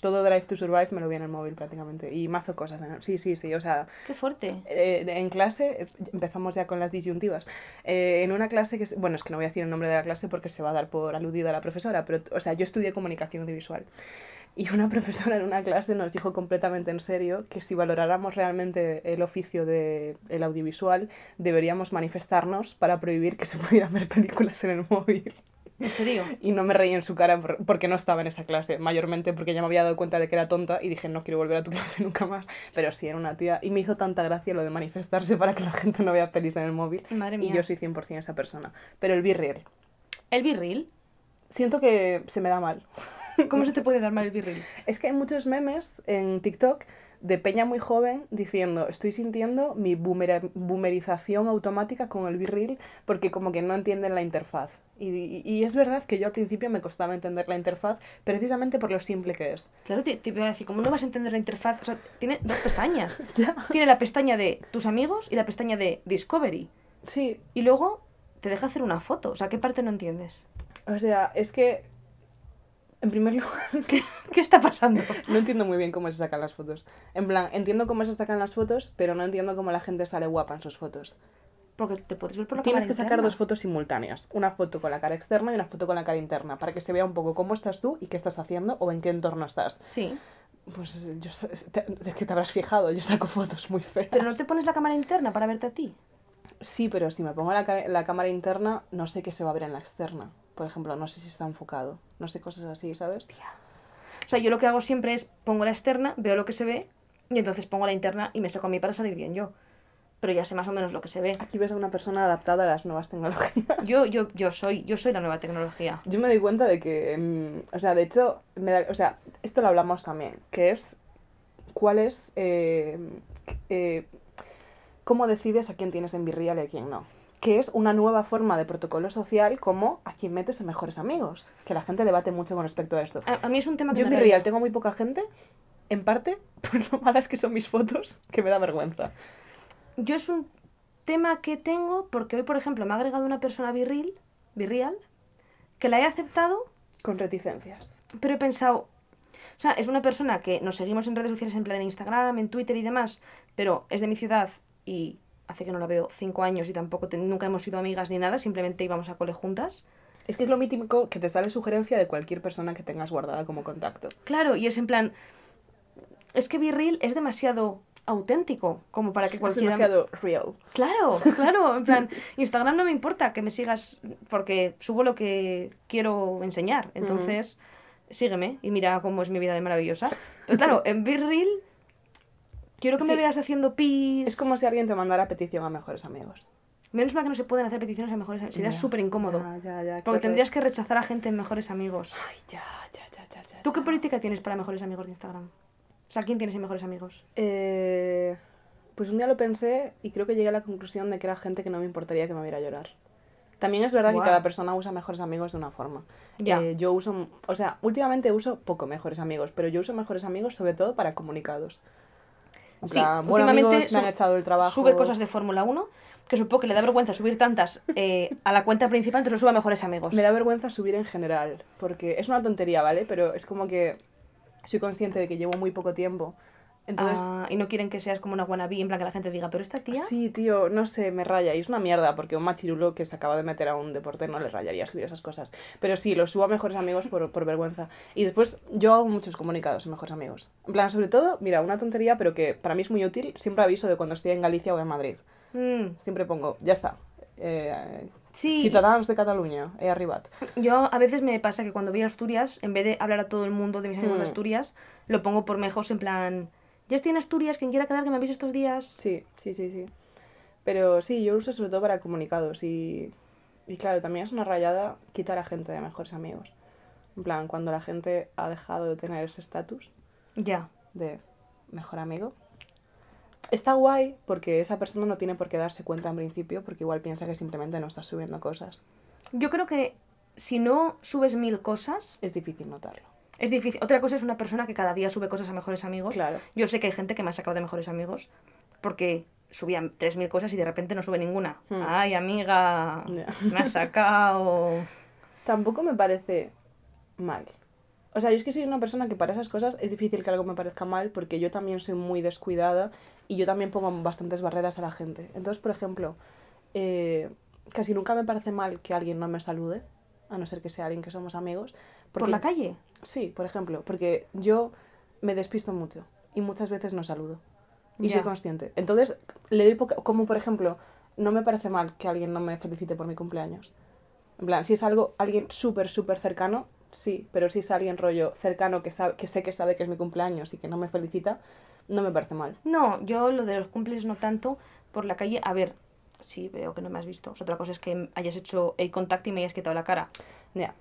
Todo Drive to Survive me lo vi en el móvil prácticamente. Y mazo cosas. Sí, sí, sí. O sea, Qué fuerte. eh, de- en clase, eh, empezamos ya con las disyuntivas. Eh, en una clase que, bueno, es que no voy a decir el nombre de la clase porque se va a dar por aludida a la profesora, pero, o sea, yo estudié comunicación audiovisual. Y una profesora en una clase nos dijo completamente en serio que si valoráramos realmente el oficio del el audiovisual, deberíamos manifestarnos para prohibir que se pudieran ver películas en el móvil. ¿En serio? Y no me reí en su cara por- porque no estaba en esa clase, mayormente porque ya me había dado cuenta de que era tonta y dije no quiero volver a tu clase nunca más. Pero sí, era una tía. Y me hizo tanta gracia lo de manifestarse para que la gente no vea pelis en el móvil. Madre Y mía. yo soy 100% esa persona. Pero el birreel, ¿El birril? siento que se me da mal. ¿Cómo se te puede dar mal el birril? Es que hay muchos memes en TikTok de peña muy joven diciendo estoy sintiendo mi boomera- boomerización automática con el birril porque como que no entienden la interfaz. Y, y- y es verdad que yo al principio me costaba entender la interfaz precisamente por lo simple que es. Claro, te, te iba a decir, ¿cómo no vas a entender la interfaz? O sea, tiene dos pestañas. Ya. Tiene la pestaña de tus amigos y la pestaña de Discovery. Sí, Y luego te deja hacer una foto. O sea, ¿qué parte no entiendes? o sea, es que en primer lugar ¿Qué, qué está pasando? no entiendo muy bien cómo se sacan las fotos. En plan, entiendo cómo se sacan las fotos, pero no entiendo cómo la gente sale guapa en sus fotos. Porque te puedes ver por la Tienes cámara que sacar interna. dos fotos simultáneas, una foto con la cara externa y una foto con la cara interna, para que se vea un poco cómo estás tú y qué estás haciendo o en qué entorno estás. Sí, Pues yo te- es que te habrás fijado, yo saco fotos muy feas. pero no te pones la cámara interna para verte a ti. Sí, pero si me pongo la, la cámara interna, no sé qué se va a ver en la externa. Por ejemplo, no sé si está enfocado, no sé cosas así, ¿sabes? O sea, yo lo que hago siempre es pongo la externa, veo lo que se ve y entonces pongo la interna y me saco a mí para salir bien yo. Pero ya sé más o menos lo que se ve. Aquí ves a una persona adaptada a las nuevas tecnologías. Yo, yo, yo soy, yo soy la nueva tecnología. Yo me doy cuenta de que, mm, o sea, de hecho, me da- o sea, esto lo hablamos también, que es cuál es, eh, eh, cómo decides a quién tienes en Virreal y a quién no. Que es una nueva forma de protocolo social como a quién metes en mejores amigos. Que la gente debate mucho con respecto a esto. A, a mí es un tema que Yo en raya. tengo muy poca gente, en parte por lo malas que son mis fotos, que me da vergüenza. Yo es un tema que tengo porque hoy, por ejemplo, me ha agregado una persona virril, virreal, que la he aceptado, Con reticencias. pero he pensado, o sea, es una persona que nos seguimos en redes sociales, en plan en Instagram, en Twitter y demás, pero es de mi ciudad y hace que no la veo cinco años y tampoco te- nunca hemos sido amigas ni nada, simplemente íbamos a cole juntas. Es que es lo mítico que te sale sugerencia de cualquier persona que tengas guardada como contacto. Claro, y es en plan, es que virril es demasiado auténtico como para que Es cualquiera... demasiado real. Claro, claro, en plan, Instagram no me importa que me sigas porque subo lo que quiero enseñar, entonces sígueme y mira cómo es mi vida de maravillosa. Pero claro, en Virreel quiero que me Sí. veas haciendo pis. Es como si alguien te mandara petición a mejores amigos. Menos mal que no se pueden hacer peticiones a mejores amigos, sería súper incómodo. Ya, ya, ya. Porque tendrías que rechazar a gente en mejores amigos. Ay, ya, ya, ya, ya. ¿Tú qué política tienes para mejores amigos de Instagram? O sea, ¿quién tienes en mejores amigos? Eh, pues un día lo pensé y creo que llegué a la conclusión de que era gente que no me importaría que me viera llorar. También es verdad Guau. que cada persona usa mejores amigos de una forma. Ya. Eh, yo uso, o sea, últimamente uso poco mejores amigos, pero yo uso mejores amigos sobre todo para comunicados. En Sí, plan, bueno, últimamente amigos, me han echado el trabajo. Sube cosas de Fórmula 1, que supongo que le da vergüenza subir tantas eh, a la cuenta principal, entonces lo sube a mejores amigos. Me da vergüenza subir en general, porque es una tontería, ¿vale? Pero es como que soy consciente de que llevo muy poco tiempo. Entonces, Ah, y no quieren que seas como una wannabe, en plan que la gente diga, pero esta tía... sí, tío, no sé, me raya. Y es una mierda, porque un machirulo que se acaba de meter a un deporte no le rayaría subir esas cosas. Pero sí, lo subo a mejores amigos por, por vergüenza. Y después yo hago muchos comunicados en mejores amigos. En plan, sobre todo, mira, una tontería, pero que para mí es muy útil, siempre aviso de cuando estoy en Galicia o en Madrid. Mm, Siempre pongo, ya está. Eh, Sí. Ciudadanos de Cataluña, he arribat. Yo a veces me pasa que cuando voy a Asturias, en vez de hablar a todo el mundo de mis amigos de Hmm. Asturias, lo pongo por mejos en plan, ya estoy en Asturias, quien quiera quedar que me avise estos días. Sí, sí, sí, sí. Pero sí, yo lo uso sobre todo para comunicados y, y claro, también es una rayada quitar a gente de mejores amigos. En plan, cuando la gente ha dejado de tener ese estatus Ya. de mejor amigo. está guay porque esa persona no tiene por qué darse cuenta en principio porque igual piensa que simplemente no estás subiendo cosas. Yo creo que si no subes mil cosas, Es difícil notarlo. Es difícil. Otra cosa es una persona que cada día sube cosas a mejores amigos. Claro. Yo sé que hay gente que me ha sacado de mejores amigos porque subían 3.000 cosas y de repente no sube ninguna. Hmm. Ay, amiga, me ha sacado. Tampoco me parece mal. O sea, yo es que soy una persona que para esas cosas es difícil que algo me parezca mal porque yo también soy muy descuidada y yo también pongo bastantes barreras a la gente. Entonces, por ejemplo, eh, casi nunca me parece mal que alguien no me salude, a no ser que sea alguien que somos amigos. ¿Por porque- la calle? Sí, por ejemplo, porque yo me despisto mucho y muchas veces no saludo. Y soy consciente. Entonces, le doy poca- como por ejemplo, no me parece mal que alguien no me felicite por mi cumpleaños. En plan, si es algo, alguien súper, súper cercano, sí, pero si es alguien rollo cercano que, sabe, que sé que sabe que es mi cumpleaños y que no me felicita, no me parece mal. No, yo lo de los cumples no tanto. Por la calle, a ver, sí, veo que no me has visto. Otra cosa es que hayas hecho el contacto y me hayas quitado la cara. Ya.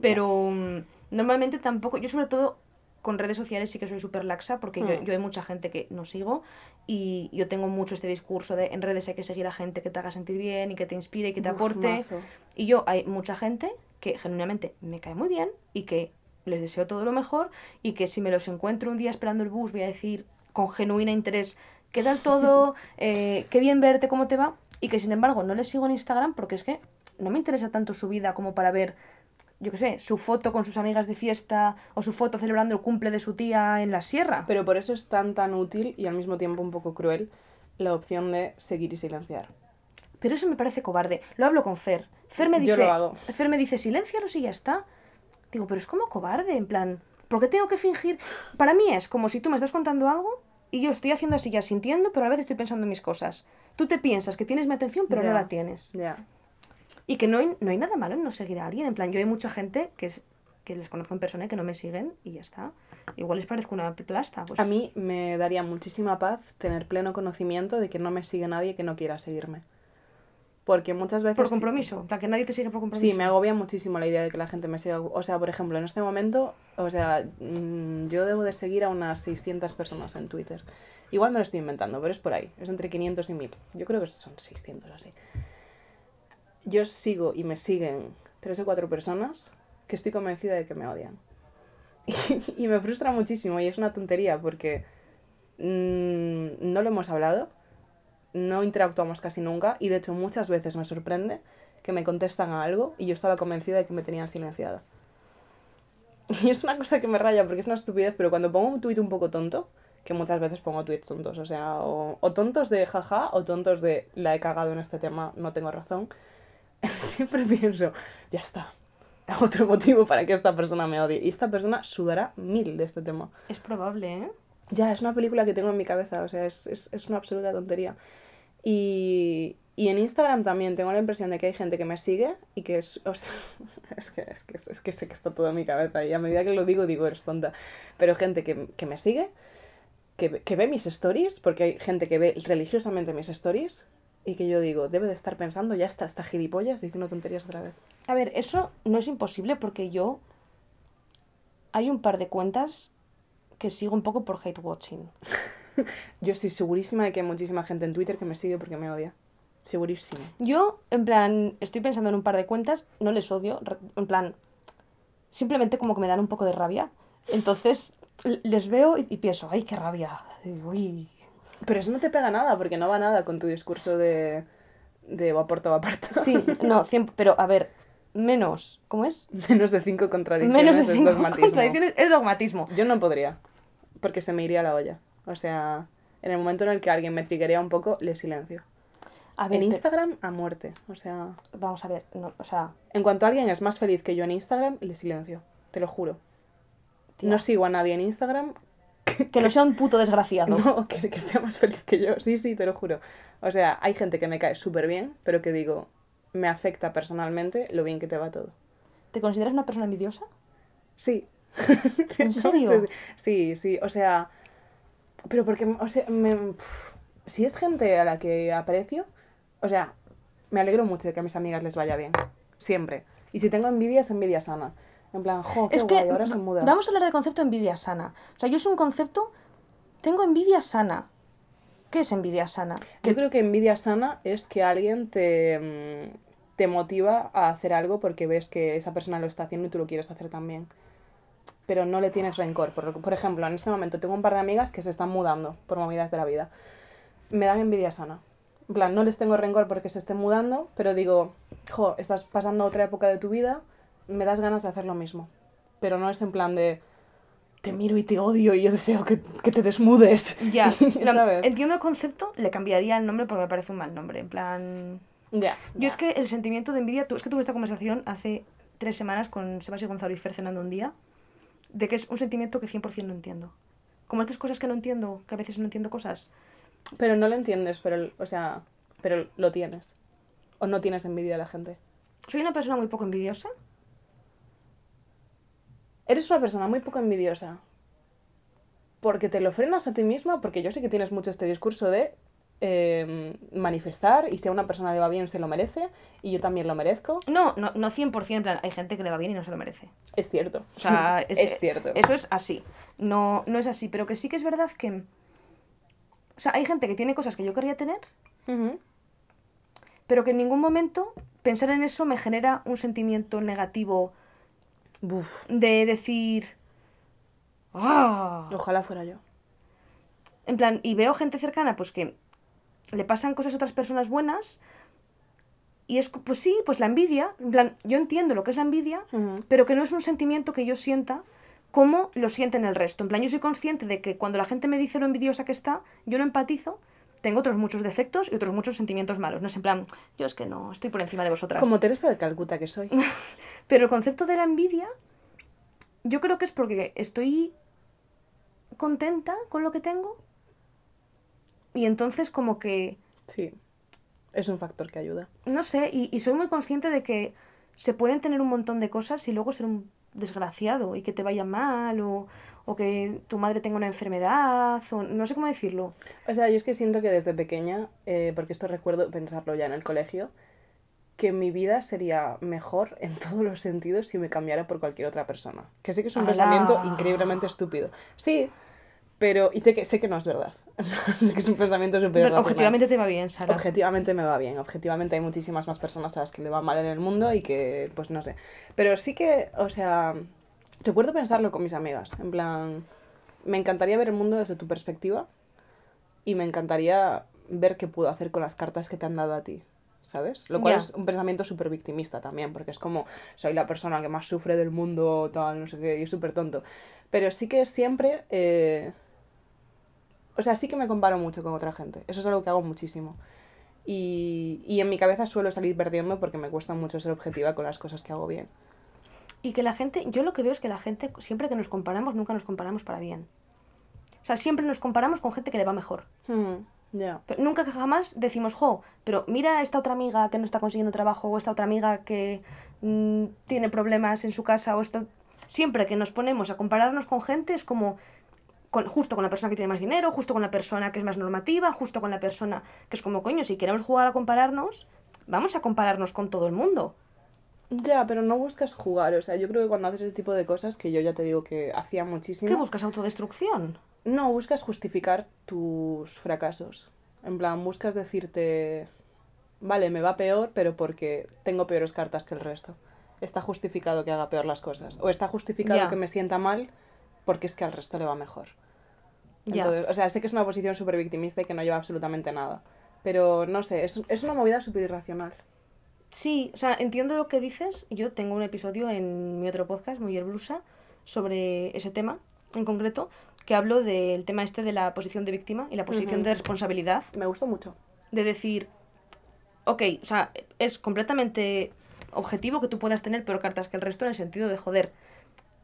Pero mm, normalmente tampoco, yo sobre todo con redes sociales sí que soy súper laxa porque yo, Hmm. yo hay mucha gente que no sigo y yo tengo mucho este discurso de en redes hay que seguir a gente que te haga sentir bien y que te inspire y que te Uf, aporte. mazo. Y yo hay mucha gente que genuinamente me cae muy bien y que les deseo todo lo mejor y que si me los encuentro un día esperando el bus voy a decir con genuina interés ¿qué tal todo? Eh, qué bien verte, ¿cómo te va? Y que sin embargo no les sigo en Instagram porque es que no me interesa tanto su vida como para ver, yo qué sé, su foto con sus amigas de fiesta o su foto celebrando el cumple de su tía en la sierra. Pero por eso es tan, tan útil y al mismo tiempo un poco cruel la opción de seguir y silenciar. Pero eso me parece cobarde. Lo hablo con Fer. Fer me Yo dice, lo hago. Fer me dice, siléncialos y ya está. Digo, pero es como cobarde, en plan, ¿por qué tengo que fingir? Para mí es como si tú me estás contando algo y yo estoy haciendo así ya sintiendo, pero a la vez estoy pensando en mis cosas. Tú te piensas que tienes mi atención, pero no la tienes. Ya. Y que no hay, no hay nada malo en no seguir a alguien. En plan, yo hay mucha gente que, es, que les conozco en persona y que no me siguen y ya está. Igual les parezco una plasta. Pues, A mí me daría muchísima paz tener pleno conocimiento de que no me sigue nadie que no quiera seguirme. Porque muchas veces... por compromiso. Plan, que nadie te sigue por compromiso. Sí, me agobia muchísimo la idea de que la gente me siga. O sea, por ejemplo, en este momento, o sea, mm, yo debo de seguir a unas 600 personas en Twitter. Igual me lo estoy inventando, pero es por ahí. Es entre 500 y 1000. Yo creo que son 600 así. Yo sigo y me siguen tres o cuatro personas que estoy convencida de que me odian. Y, me frustra muchísimo y es una tontería porque mm, no lo hemos hablado, no interactuamos casi nunca y de hecho muchas veces me sorprende que me contestan a algo y yo estaba convencida de que me tenían silenciada. Y es una cosa que me raya porque es una estupidez, pero cuando pongo un tuit un poco tonto, que muchas veces pongo tweets tontos, o sea, o, o tontos de jaja o tontos de la he cagado en este tema, no tengo razón, siempre pienso, ya está, otro motivo para que esta persona me odie. Y esta persona sudará mil de este tema. Es probable, ¿eh? Ya, es una película que tengo en mi cabeza, o sea, es, es, es una absoluta tontería. Y, y en Instagram también tengo la impresión de que hay gente que me sigue y que es... es, que, es, que, es que sé que está todo en mi cabeza y a medida que lo digo, digo, eres tonta. Pero gente que, que me sigue, que, que ve mis stories, porque hay gente que ve religiosamente mis stories y que yo digo, debe de estar pensando, ya está, está gilipollas diciendo tonterías otra vez. A ver, eso no es imposible porque yo. Hay un par de cuentas que sigo un poco por hate watching. Yo estoy segurísima de que hay muchísima gente en Twitter que me sigue porque me odia. Segurísima. Yo, en plan, estoy pensando en un par de cuentas, no les odio, en plan, simplemente como que me dan un poco de rabia. Entonces, les veo y, y pienso, ay, qué rabia. Uy. Pero eso no te pega nada, porque no va nada con tu discurso de, de va porta, va. Sí, no, cien- pero a ver, menos, ¿cómo es? Menos de cinco contradicciones Menos de es cinco dogmatismo. contradicciones es dogmatismo. Yo no podría, porque se me iría la olla. O sea, en el momento en el que alguien me triguea un poco, le silencio. A ver, En Instagram, a muerte. O sea, vamos a ver, no, o sea, en cuanto alguien es más feliz que yo en Instagram, le silencio. Te lo juro. tía, No sigo a nadie en Instagram que no sea un puto desgraciado. no, que, que sea más feliz que yo. Sí, sí, te lo juro. O sea, hay gente que me cae súper bien, pero que digo, me afecta personalmente lo bien que te va todo. ¿Te consideras una persona envidiosa? Sí. ¿En serio? Sí, sí, o sea, pero porque, o sea, me- si es gente a la que aprecio, o sea, me alegro mucho de que a mis amigas les vaya bien, siempre. Y si tengo envidia, es envidia sana. En plan, jo, qué es que ahora se muda. vamos a hablar de concepto de envidia sana. O sea, yo es un concepto, tengo envidia sana. ¿Qué es envidia sana? Yo creo que envidia sana es que alguien te, mm, te motiva a hacer algo porque ves que esa persona lo está haciendo y tú lo quieres hacer también. Pero no le tienes rencor. Por, por ejemplo, en este momento tengo un par de amigas que se están mudando por movidas de la vida. Me dan envidia sana. En plan, no les tengo rencor porque se estén mudando, pero digo, jo, estás pasando otra época de tu vida, me das ganas de hacer lo mismo. Pero no es en plan de, te miro y te odio y yo deseo que, que te desmudes. Ya, no, ¿Sabes? entiendo el concepto, le cambiaría el nombre porque me parece un mal nombre. En plan. Ya. Yo es que el sentimiento de envidia, tú, es que tuve esta conversación hace tres semanas con Sebastián Gonzalo y Fer cenando un día, de que es un sentimiento que 100% no entiendo. Como estas cosas que no entiendo, que a veces no entiendo cosas. Pero no lo entiendes, pero, o sea, pero lo tienes. O no tienes envidia de la gente. Soy una persona muy poco envidiosa. Eres una persona muy poco envidiosa. Porque te lo frenas a ti misma, porque yo sé que tienes mucho este discurso de eh, manifestar y si a una persona le va bien se lo merece y yo también lo merezco. No, no, no 100%, en plan, hay gente que le va bien y no se lo merece. Es cierto. O sea, es, cierto. Eso es así. No, no es así, pero que sí que es verdad que... O sea, hay gente que tiene cosas que yo querría tener, pero que en ningún momento pensar en eso me genera un sentimiento negativo Buf. de decir... ¡Ah! Ojalá fuera yo. En plan, y veo gente cercana, pues que le pasan cosas a otras personas buenas. Y es, pues sí, pues la envidia. En plan, yo entiendo lo que es la envidia, pero que no es un sentimiento que yo sienta como lo sienten el resto. En plan, yo soy consciente de que cuando la gente me dice lo envidiosa que está, yo no empatizo. Tengo otros muchos defectos y otros muchos sentimientos malos. No es en plan, yo es que no, estoy por encima de vosotras. Como Teresa de Calcuta que soy. Pero el concepto de la envidia, yo creo que es porque estoy contenta con lo que tengo. Y entonces como que, Sí. Es un factor que ayuda. no sé, y, y soy muy consciente de que se pueden tener un montón de cosas y luego ser un desgraciado y que te vaya mal o, o que tu madre tenga una enfermedad o no sé cómo decirlo. O sea, yo es que siento que desde pequeña, eh, porque esto recuerdo pensarlo ya en el colegio, que mi vida sería mejor en todos los sentidos si me cambiara por cualquier otra persona. Que sé que es un pensamiento increíblemente estúpido. Sí, pero... Y sé que, sé que no es verdad. sé que es un pensamiento súper objetivamente te va bien, Sara. Objetivamente me va bien. Objetivamente hay muchísimas más personas a las que le va mal en el mundo y que, pues no sé. Pero sí que, o sea, recuerdo pensarlo con mis amigas. En plan, me encantaría ver el mundo desde tu perspectiva y me encantaría ver qué puedo hacer con las cartas que te han dado a ti. ¿Sabes? Lo cual es un pensamiento súper victimista también, porque es como, soy la persona que más sufre del mundo, tal, no sé qué, y es súper tonto. Pero sí que siempre, eh, o sea, sí que me comparo mucho con otra gente. Eso es algo que hago muchísimo. Y, y en mi cabeza suelo salir perdiendo porque me cuesta mucho ser objetiva con las cosas que hago bien. Y que la gente, yo lo que veo es que la gente, siempre que nos comparamos, nunca nos comparamos para bien. O sea, siempre nos comparamos con gente que le va mejor. Hmm, Ya. Pero nunca jamás decimos, jo, pero mira a esta otra amiga que no está consiguiendo trabajo, o esta otra amiga que mm, tiene problemas en su casa, o esto. Siempre que nos ponemos a compararnos con gente es como con- justo con la persona que tiene más dinero, justo con la persona que es más normativa, justo con la persona que es como, coño, si queremos jugar a compararnos, vamos a compararnos con todo el mundo. Ya, pero no buscas jugar. O sea, yo creo que cuando haces ese tipo de cosas, que yo ya te digo que hacía ¿Qué muchísimo. buscas? ¿Autodestrucción? No, buscas justificar tus fracasos. En plan, buscas decirte, vale, me va peor, pero porque tengo peores cartas que el resto. Está justificado que haga peor las cosas. O está justificado que me sienta mal porque es que al resto le va mejor. Entonces, o sea, sé que es una posición súper victimista y que no lleva absolutamente nada. Pero no sé, es, es una movida súper irracional. Sí, o sea, entiendo lo que dices. Yo tengo un episodio en mi otro podcast, Mujer Blusa, sobre ese tema en concreto, que hablo del tema este de la posición de víctima y la posición de responsabilidad. Me gustó mucho. De decir, ok, o sea, es completamente objetivo que tú puedas tener peor cartas que el resto en el sentido de, joder,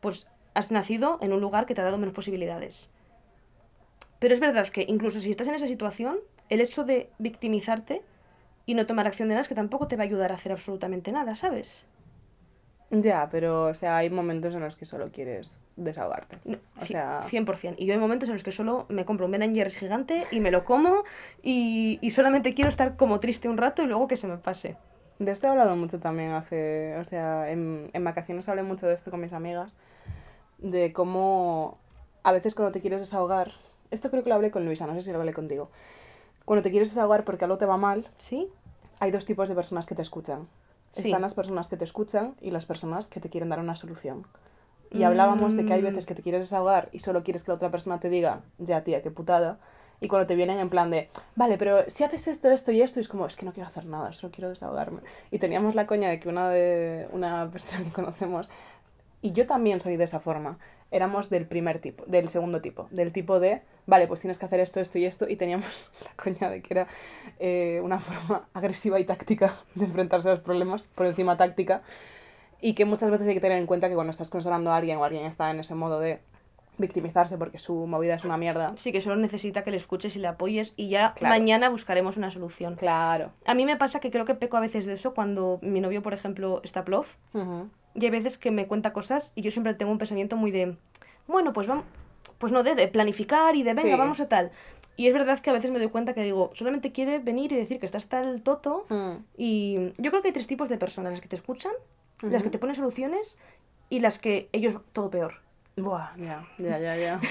pues has nacido en un lugar que te ha dado menos posibilidades. Pero es verdad que incluso si estás en esa situación, el hecho de victimizarte y no tomar acción de nada es que tampoco te va a ayudar a hacer absolutamente nada, ¿sabes? Ya, pero, o sea, hay momentos en los que solo quieres desahogarte. No, O sea- 100%. Y yo hay momentos en los que solo me compro un Ben Jerry's gigante y me lo como y, y solamente quiero estar como triste un rato y luego que se me pase. De esto he hablado mucho también hace, o sea, en, en vacaciones hablé mucho de esto con mis amigas, de cómo a veces cuando te quieres desahogar, esto creo que lo hablé con Luisa, no sé si lo hablé contigo, Cuando te quieres desahogar porque algo te va mal, ¿Sí? hay dos tipos de personas que te escuchan. Sí. Están las personas que te escuchan y las personas que te quieren dar una solución. Y hablábamos de que hay Mm. veces que te quieres desahogar y solo quieres que la otra persona te diga, ya tía, qué putada. Y cuando te vienen en plan de, vale, pero si haces esto, esto y esto, y es como, es que no quiero hacer nada, solo quiero desahogarme. Y teníamos la coña de que una de una persona que conocemos, y yo también soy de esa forma, éramos del primer tipo, del segundo tipo, del tipo de, vale, pues tienes que hacer esto, esto y esto, y teníamos la coña de que era eh, una forma agresiva y táctica de enfrentarse a los problemas, por encima táctica, y que muchas veces hay que tener en cuenta que cuando estás consolando a alguien o alguien está en ese modo de victimizarse porque su movida es una mierda. Sí, que solo necesita que le escuches y le apoyes y ya Claro. mañana buscaremos una solución. Claro. A mí me pasa que creo que peco a veces de eso cuando mi novio, por ejemplo, está plof y hay veces que me cuenta cosas y yo siempre tengo un pensamiento muy de, bueno, pues vamos, pues no, de, de planificar y de, venga, Sí. vamos a tal. Y es verdad que a veces me doy cuenta que digo, solamente quiere venir y decir que está hasta el toto. Mm. Y yo creo que hay tres tipos de personas, las que te escuchan, las que te ponen soluciones y las que ellos todo peor. Buah, ya, ya, ya, ya.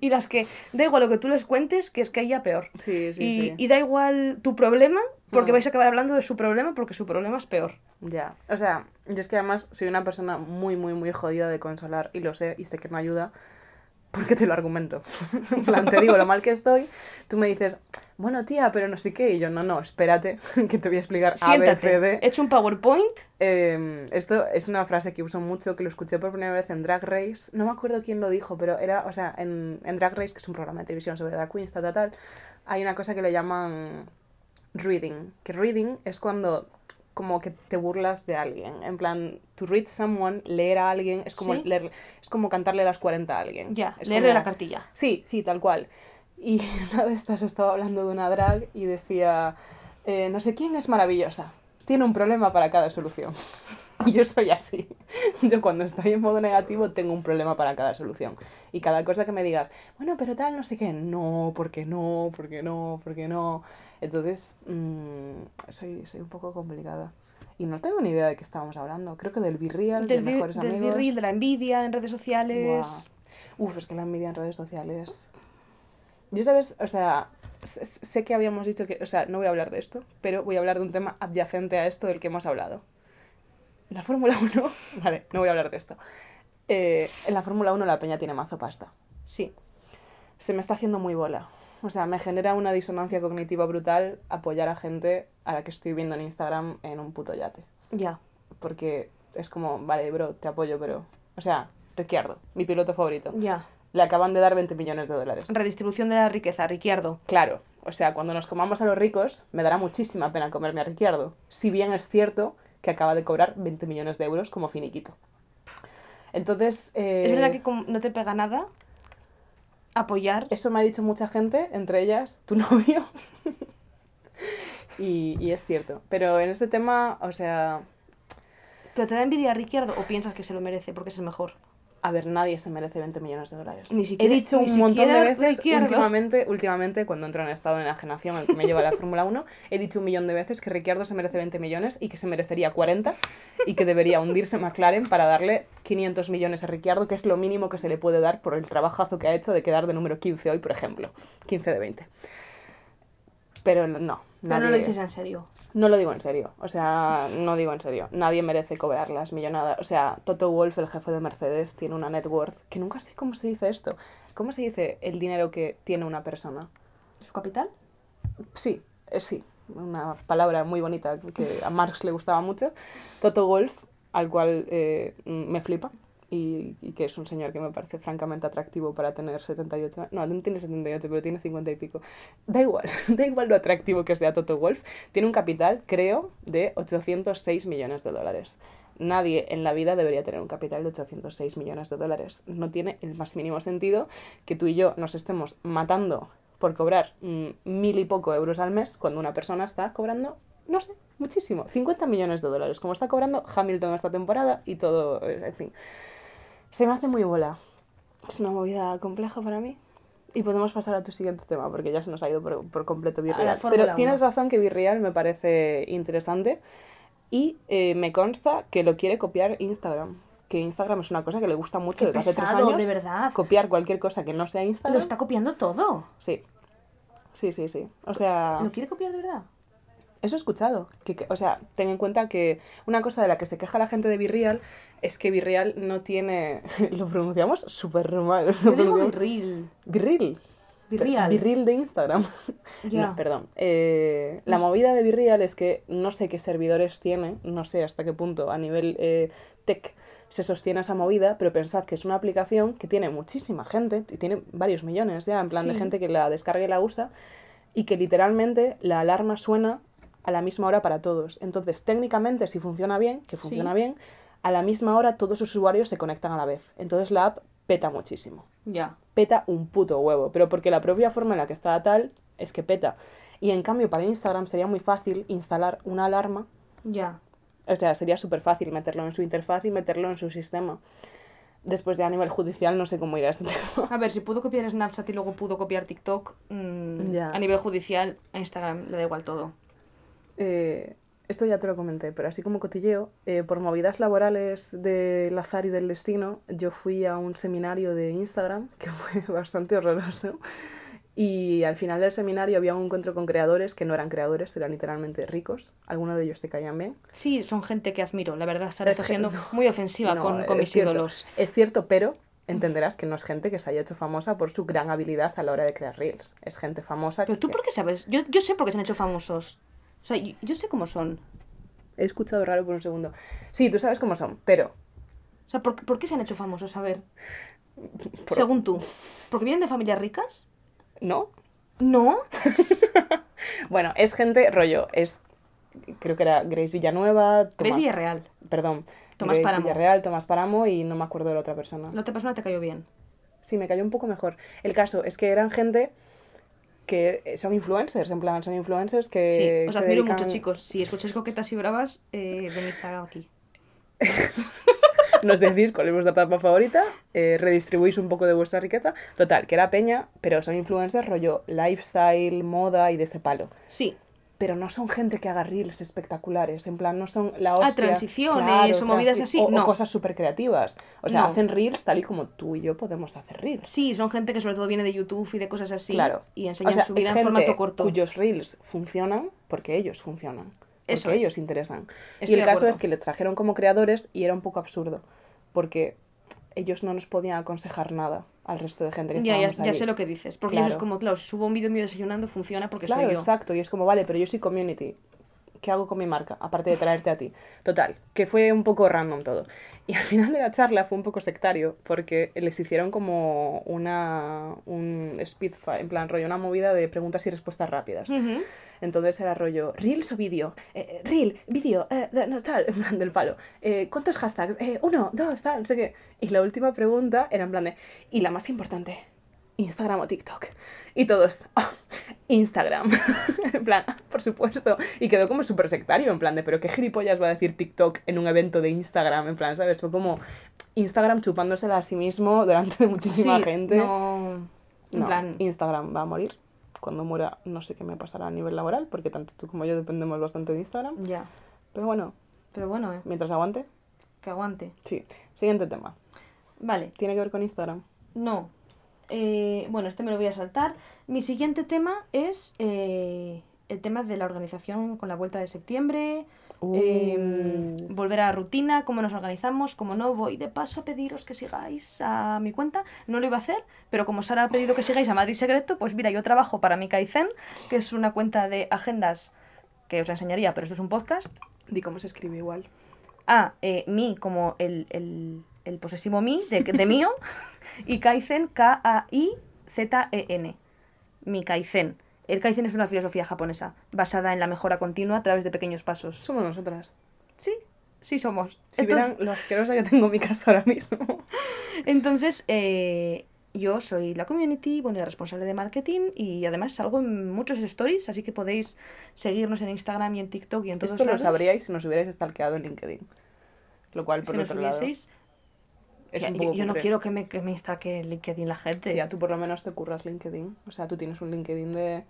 Y las que da igual lo que tú les cuentes, que es que ella peor. Sí, sí, y, sí. y da igual tu problema, porque Mm. vais a acabar hablando de su problema, porque su problema es peor. Ya. O sea, yo es que además soy una persona muy, muy, muy jodida de consolar y lo sé y sé que no ayuda porque te lo argumento. En plan, te digo lo mal que estoy, tú me dices, bueno, tía, pero no sé qué. Y yo, no, no, espérate, que te voy a explicar A, B, C, D. he hecho un PowerPoint. Eh, esto es una frase que uso mucho, que lo escuché por primera vez en Drag Race. No me acuerdo quién lo dijo, pero era, o sea, en, en Drag Race, que es un programa de televisión sobre drag queens, tal, tal, tal, hay una cosa que le llaman reading. Que reading es cuando como que te burlas de alguien. En plan, to read someone, leer a alguien, es como, Sí. leer, es como cantarle las 40 a alguien. Ya, es leerle como- la cartilla. Sí, sí, tal cual. Y una de estas estaba hablando de una drag y decía, eh, no sé quién es maravillosa, tiene un problema para cada solución. Y yo soy así. Yo cuando estoy en modo negativo tengo un problema para cada solución. Y cada cosa que me digas, bueno, pero tal, no sé qué, no, porque no, porque no, porque no. Entonces, mm, soy, soy un poco complicada. Y no tengo ni idea de qué estábamos hablando. Creo que del Virreal, de Del, mejores del amigos. virril, de la envidia en redes sociales. Buah. Uf, es que la envidia en redes sociales. Yo, ¿sabes? O sea, sé que habíamos dicho que. O sea, no voy a hablar de esto, pero voy a hablar de un tema adyacente a esto del que hemos hablado. La Fórmula 1. Vale, no voy a hablar de esto. Eh, en la Fórmula 1 la peña tiene mazo pasta. Sí. Se me está haciendo muy bola. O sea, me genera una disonancia cognitiva brutal apoyar a gente a la que estoy viendo en Instagram en un puto yate. Ya. Porque es como, vale, bro, te apoyo, pero. O sea, Ricciardo, mi piloto favorito. Ya. Le acaban de dar 20 millones de dólares. Redistribución de la riqueza, Ricciardo. Claro, o sea, cuando nos comamos a los ricos, me dará muchísima pena comerme a Ricciardo. Si bien es cierto que acaba de cobrar 20 millones de euros como finiquito. Entonces, eh, Es verdad que como no te pega nada apoyar. eso me ha dicho mucha gente, entre ellas tu novio. y, y es cierto. Pero en este tema, o sea, ¿Pero te da envidia a Ricciardo o piensas que se lo merece porque es el mejor? A ver, nadie se merece 20 millones de dólares. Ni siquiera- He dicho un montón de siquiera veces, Ricciardo. últimamente, últimamente, cuando entro en estado de enajenación, el que me lleva a la Fórmula 1, he dicho un millón de veces que Ricciardo se merece 20 millones y que se merecería 40 y que debería hundirse McLaren para darle 500 millones a Ricciardo, que es lo mínimo que se le puede dar por el trabajazo que ha hecho de quedar de número 15 hoy, por ejemplo. 15 de 20. Pero no, no. Pero no lo nadie- dices en serio. No lo digo en serio, o sea, no digo en serio. Nadie merece cobrar las millonadas. O sea, Toto Wolf, el jefe de Mercedes, tiene una net worth, que nunca sé cómo se dice esto. ¿Cómo se dice el dinero que tiene una persona? ¿Su capital? Sí, eh, sí, una palabra muy bonita que a Marx le gustaba mucho. Toto Wolf, al cual eh, me flipa. Y, y que es un señor que me parece francamente atractivo para tener 78 No, no tiene 78, pero tiene 50 y pico. Da igual, da igual lo atractivo que sea Toto Wolf. Tiene un capital, creo, de 806 millones de dólares. Nadie en la vida debería tener un capital de 806 millones de dólares. No tiene el más mínimo sentido que tú y yo nos estemos matando por cobrar mm, mil y poco euros al mes cuando una persona está cobrando, no sé, muchísimo, 50 millones de dólares, como está cobrando Hamilton esta temporada y todo, eh, en fin. Se me hace muy bola. Es una movida compleja para mí. Y podemos pasar a tu siguiente tema, porque ya se nos ha ido por, por completo Virreal. Pero tienes 1. razón que Virreal me parece interesante y eh, me consta que lo quiere copiar Instagram. Que Instagram es una cosa que le gusta mucho Qué desde hace tres pesado, años. de verdad. Copiar cualquier cosa que no sea Instagram. Lo está copiando todo. Sí. Sí, sí, sí. O sea, ¿Lo quiere copiar de verdad? Eso he escuchado. Que, que- o sea, ten en cuenta que una cosa de la que se queja la gente de Virreal es que Virreal no tiene... Lo pronunciamos súper mal. Yo digo Virril. Virril. Virreal. De Instagram. No, perdón. Eh, la movida de Virreal es que no sé qué servidores tiene, no sé hasta qué punto a nivel eh, tech se sostiene esa movida, pero pensad que es una aplicación que tiene muchísima gente, y tiene varios millones ya, en plan de gente que la descarga y la usa, y que literalmente la alarma suena a la misma hora para todos. Entonces, técnicamente, si funciona bien, que funciona Sí. bien, a la misma hora todos los usuarios se conectan a la vez. Entonces la app peta muchísimo Ya. peta un puto huevo, pero porque la propia forma en la que está tal es que peta. Y en cambio para Instagram sería muy fácil instalar una alarma, Ya. o sea, sería súper fácil meterlo en su interfaz y meterlo en su sistema. Después de a nivel judicial no sé cómo irá este tema. A ver, si pudo copiar Snapchat y luego pudo copiar TikTok, mm, a nivel judicial, a Instagram le da igual todo. Eh, esto ya te lo comenté, pero así como cotilleo, eh, por movidas laborales del azar y del destino, yo fui a un seminario de Instagram que fue bastante horroroso. Y al final del seminario había un encuentro con creadores que no eran creadores, eran literalmente ricos. Algunos de ellos te caían bien. Sí, son gente que admiro, la verdad. Está siendo no. muy ofensiva No, con, con mis cierto. ídolos. Es cierto, pero entenderás que no es gente que se haya hecho famosa por su gran habilidad a la hora de crear reels. Es gente famosa Pero tú. ¿por qué sabes? Yo, yo sé por qué se han hecho famosos. O sea, yo, yo sé cómo son. He escuchado raro por un segundo. Sí, tú sabes cómo son, pero... O sea, ¿por, qué- por qué se han hecho famosos? A ver, por- según tú. ¿Porque vienen de familias ricas? ¿No? No. Bueno, es gente, rollo, es... Creo que era Grace Villanueva, Grace Tomás... Villarreal. Perdón. Tomás Grace Páramo. Villarreal, Tomás Paramo y no me acuerdo de la otra persona. La otra persona te cayó bien. Sí, me cayó un poco mejor. El caso es que eran gente que son influencers, en plan, son influencers que sí, os se admiro dedican- mucho, chicos. Si escucháis coquetas y bravas, eh, venid para aquí. Nos decís cuál es vuestra tapa favorita, eh, redistribuís un poco de vuestra riqueza. Total, que era peña, pero son influencers rollo lifestyle, moda y de ese palo. Sí, Pero no son gente que haga reels espectaculares, en plan, no son la hostia. Ah, transiciones o movidas así, O, o no. cosas súper creativas. O sea, No. hacen reels tal y como tú y yo podemos hacer reels. sí, son gente que sobre todo viene de YouTube y de cosas así. Claro. Y enseñan o sea, su vida en formato corto. cuyos reels funcionan porque ellos funcionan. Porque Eso es. ellos interesan. Estoy y el caso es que les trajeron como creadores y era un poco absurdo. Porque ellos no nos podían aconsejar nada al resto de gente que Ya, ya, estábamos ya ahí. sé lo que dices. Porque Claro. eso es como, claro, subo un vídeo mío desayunando, funciona porque Claro, soy yo. exacto. Y es como, vale, pero yo soy community. ¿Qué hago con mi marca? Aparte de traerte a ti. Total, que fue un poco random todo. Y al final de la charla fue un poco sectario porque les hicieron como una un speedfire, en plan rollo, una movida de preguntas y respuestas rápidas. Ujú. Entonces era rollo, reels o vídeo, Eh, eh, reel, vídeo, eh, no, tal, en plan del palo. Eh, ¿Cuántos hashtags? Eh, uno, dos, tal, no sé qué. Y la última pregunta era en plan de, y la más importante, Instagram o TikTok. Y todos, "Ah, Instagram. en plan, "Ah, por supuesto. Y quedó como súper sectario, en plan de, pero qué gilipollas va a decir TikTok en un evento de Instagram, en plan, ¿sabes? Fue como Instagram chupándosela a sí mismo delante de muchísima Sí, gente. No, en No, plan, Instagram va a morir. Cuando muera, no sé qué me pasará a nivel laboral, porque tanto tú como yo dependemos bastante de Instagram. ya. Pero bueno, Pero bueno, eh, mientras aguante, que aguante. sí. Siguiente tema. Vale, Tiene que ver con Instagram. no. Eh, bueno, este me lo voy a saltar. Mi siguiente tema es eh, el tema de la organización con la vuelta de septiembre. eh, Uh. volver a la rutina, cómo nos organizamos, cómo no. Voy de paso a pediros que sigáis a mi cuenta. No lo iba a hacer, pero como Sara ha pedido que sigáis a Madrid Secreto, pues mira, yo trabajo para mi Kaizen, que es una cuenta de agendas que os la enseñaría, pero esto es un podcast. Di cómo se escribe igual. A, eh, mi como el, el, el posesivo mi, de, de mío, y Kaizen, K-A-I-Z-E-N. Mi Kaizen. El Kaizen es una filosofía japonesa, basada en la mejora continua a través de pequeños pasos. Somos nosotras. Sí, sí somos. Si Entonces- vieran lo asquerosa que tengo en mi casa ahora mismo. Entonces, eh, yo soy la community, bueno, y responsable de marketing y además salgo en muchos stories, así que podéis seguirnos en Instagram y en TikTok y en todos Esto lo sabríais si nos hubierais stalkeado en LinkedIn. Lo cual, por Si nos otro lado, es Tía, un yo, poco yo no quiero que me, que me instaque LinkedIn la gente. Tía, tú por lo menos te curras LinkedIn. O sea, tú tienes un LinkedIn de,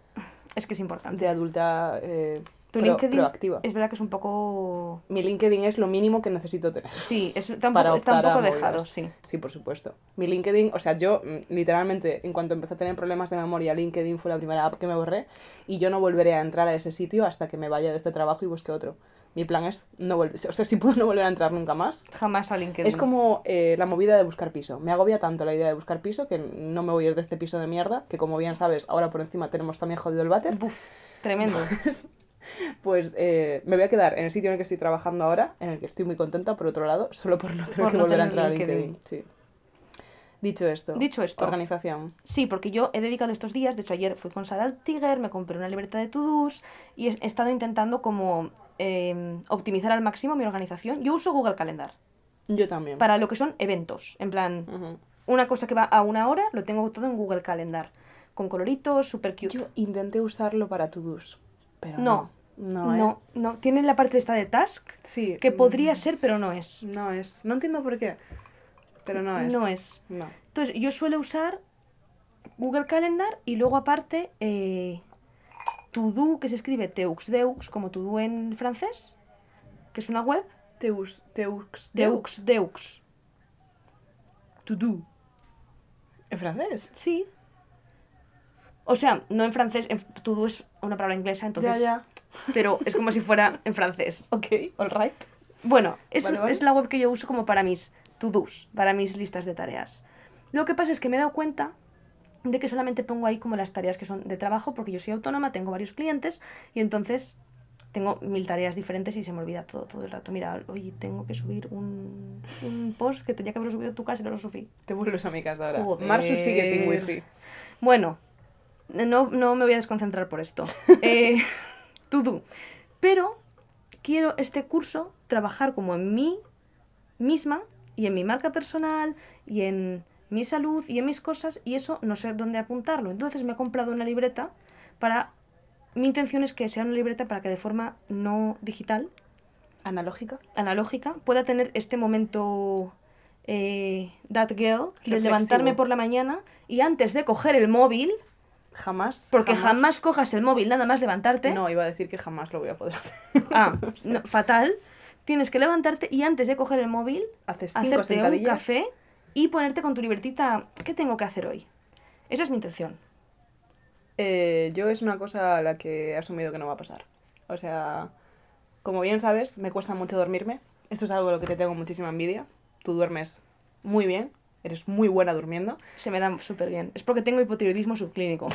Es que es importante. de adulta eh, Pero Tu pro- LinkedIn proactiva. es verdad que es un poco... Mi LinkedIn es lo mínimo que necesito tener. Sí, es, está un para poco, está un poco dejado, sí. Sí, por supuesto. Mi LinkedIn, o sea, yo mm, literalmente, en cuanto empecé a tener problemas de memoria, LinkedIn fue la primera app que me borré y yo no volveré a entrar a ese sitio hasta que me vaya de este trabajo y busque otro. Mi plan es no volver, o sea, si puedo no volver a entrar nunca más. Jamás a LinkedIn. Es como eh, la movida de buscar piso. Me agobia tanto la idea de buscar piso que no me voy a ir de este piso de mierda, que como bien sabes, ahora por encima tenemos también jodido el váter. Buf, tremendo. Pues eh, me voy a quedar en el sitio en el que estoy trabajando ahora, en el que estoy muy contenta, por otro lado, solo por no tener Por que no volver a entrar a LinkedIn. LinkedIn. Sí. Dicho esto. Dicho esto. Organización. Sí, porque yo he dedicado estos días, de hecho ayer fui con Sara al Tiger, me compré una libreta de to-dos y he estado intentando como eh, optimizar al máximo mi organización. Yo uso Google Calendar Yo también. para lo que son eventos, en plan, una cosa que va a una hora, lo tengo todo en Google Calendar, con coloritos, super cute. Yo intenté usarlo para to-dos, pero No. no. No, ¿eh? no, no, tiene la parte esta de task, Sí. que mm, podría ser, pero no es. No es. No entiendo por qué. Pero no es. No es. No. Entonces, yo suelo usar Google Calendar y luego aparte eh, To-Do, que se escribe Teux como To-Do en francés, que es una web. Teux, teux, Teux, Deux. To-Do. ¿En francés? Sí. O sea, no en francés, en, To-Do es una palabra inglesa, entonces... ya, ya. Pero es como si fuera en francés. Ok, alright. Bueno, es, Vale, vale. es la web que yo uso como para mis to-dos, para mis listas de tareas. Lo que pasa es que me he dado cuenta de que solamente pongo ahí como las tareas que son de trabajo, porque yo soy autónoma, tengo varios clientes y entonces tengo mil tareas diferentes y se me olvida todo, todo el rato. Mira, oye, tengo que subir un, un post que tenía que haberlo subido en tu casa y no lo subí. Te vuelves a mi casa ahora. Joder. Marsu sigue sin wifi. Bueno, no, no me voy a desconcentrar por esto. Eh. Pero quiero este curso trabajar como en mí misma y en mi marca personal y en mi salud y en mis cosas y eso no sé dónde apuntarlo. Entonces me he comprado una libreta para... Mi intención es que sea una libreta para que de forma no digital, Analógica. analógica, pueda tener este momento eh, that girl de Reflexivo. levantarme por la mañana y antes de coger el móvil, Jamás. porque jamás, cojas el móvil nada más levantarte, No, iba a decir que jamás lo voy a poder hacer. ah, no, fatal, tienes que levantarte y antes de coger el móvil, Haces cinco hacerte un café y ponerte con tu libretita, ¿qué tengo que hacer hoy? Esa es mi intención. Eh, yo es una cosa a la que he asumido que no va a pasar. O sea, como bien sabes, me cuesta mucho dormirme. Esto es algo de lo que te tengo muchísima envidia. Tú duermes muy bien, eres muy buena durmiendo. Se me da súper bien. Es porque tengo hipotiroidismo subclínico.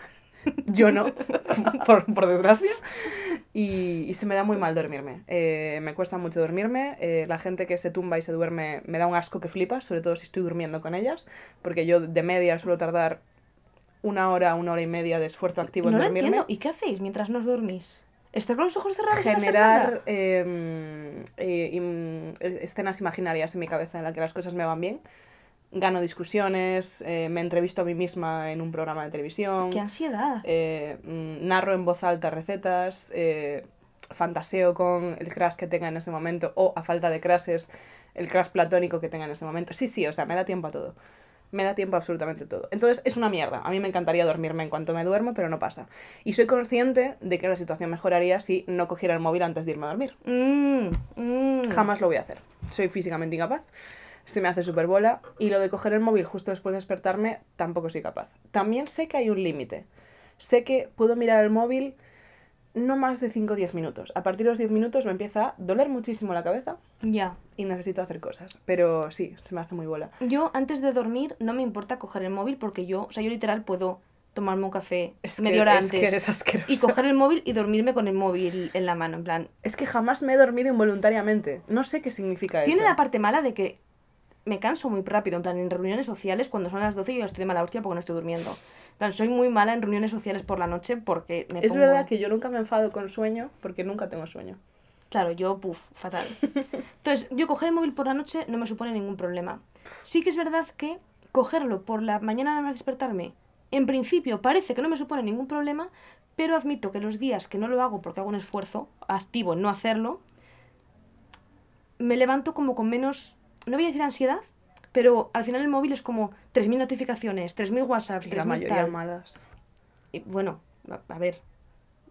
Yo no, por, por desgracia. Y, y se me da muy mal dormirme. Eh, me cuesta mucho dormirme. Eh, la gente que se tumba y se duerme me da un asco que flipas, sobre todo si estoy durmiendo con ellas. Porque yo de media suelo tardar una hora, una hora y media de esfuerzo activo no en lo dormirme. entiendo. ¿Y qué hacéis mientras no os dormís? ¿Estar con los ojos cerrados? generar nada? eh, escenas imaginarias en mi cabeza en las que las cosas me van bien. Gano discusiones, eh, me entrevisto a mí misma en un programa de televisión, ¡Qué ansiedad! eh, mm, narro en voz alta recetas, eh, fantaseo con el crush que tenga en ese momento o, a falta de crashes, el crush platónico que tenga en ese momento. Sí, sí, o sea, me da tiempo a todo. Me da tiempo a absolutamente todo. Entonces es una mierda. A mí me encantaría dormirme en cuanto me duermo, pero no pasa. Y soy consciente de que la situación mejoraría si no cogiera el móvil antes de irme a dormir. Mm, mm. Jamás lo voy a hacer. Soy físicamente incapaz. Se me hace súper bola. Y lo de coger el móvil justo después de despertarme, tampoco soy capaz. También sé que hay un límite. Sé que puedo mirar el móvil no más de 5 o 10 minutos. A partir de los 10 minutos me empieza a doler muchísimo la cabeza Ya. y necesito hacer cosas. Pero sí, se me hace muy bola. Yo antes de dormir no me importa coger el móvil porque yo, o sea, yo literal puedo tomarme un café Es que- media hora es antes que eres asquerosa. y coger el móvil y dormirme con el móvil en la mano, en plan. Es que jamás me he dormido involuntariamente. No sé qué significa Tiene eso. la parte mala de que me canso muy rápido, en plan, en reuniones sociales, cuando son las 12 yo estoy de mala hostia porque no estoy durmiendo. En plan, soy muy mala en reuniones sociales por la noche porque me Es pongo- verdad que yo nunca me enfado con sueño porque nunca tengo sueño. Claro, yo, puf, fatal. Entonces, yo coger el móvil por la noche no me supone ningún problema. Sí que es verdad que cogerlo por la mañana nada más despertarme, en principio parece que no me supone ningún problema, pero admito que los días que no lo hago porque hago un esfuerzo activo en no hacerlo, me levanto como con menos, no voy a decir ansiedad, pero al final el móvil es como 3.000 notificaciones, 3.000 WhatsApps, Y la 3.000 mayoría tal. malas. Y, bueno, a, a ver,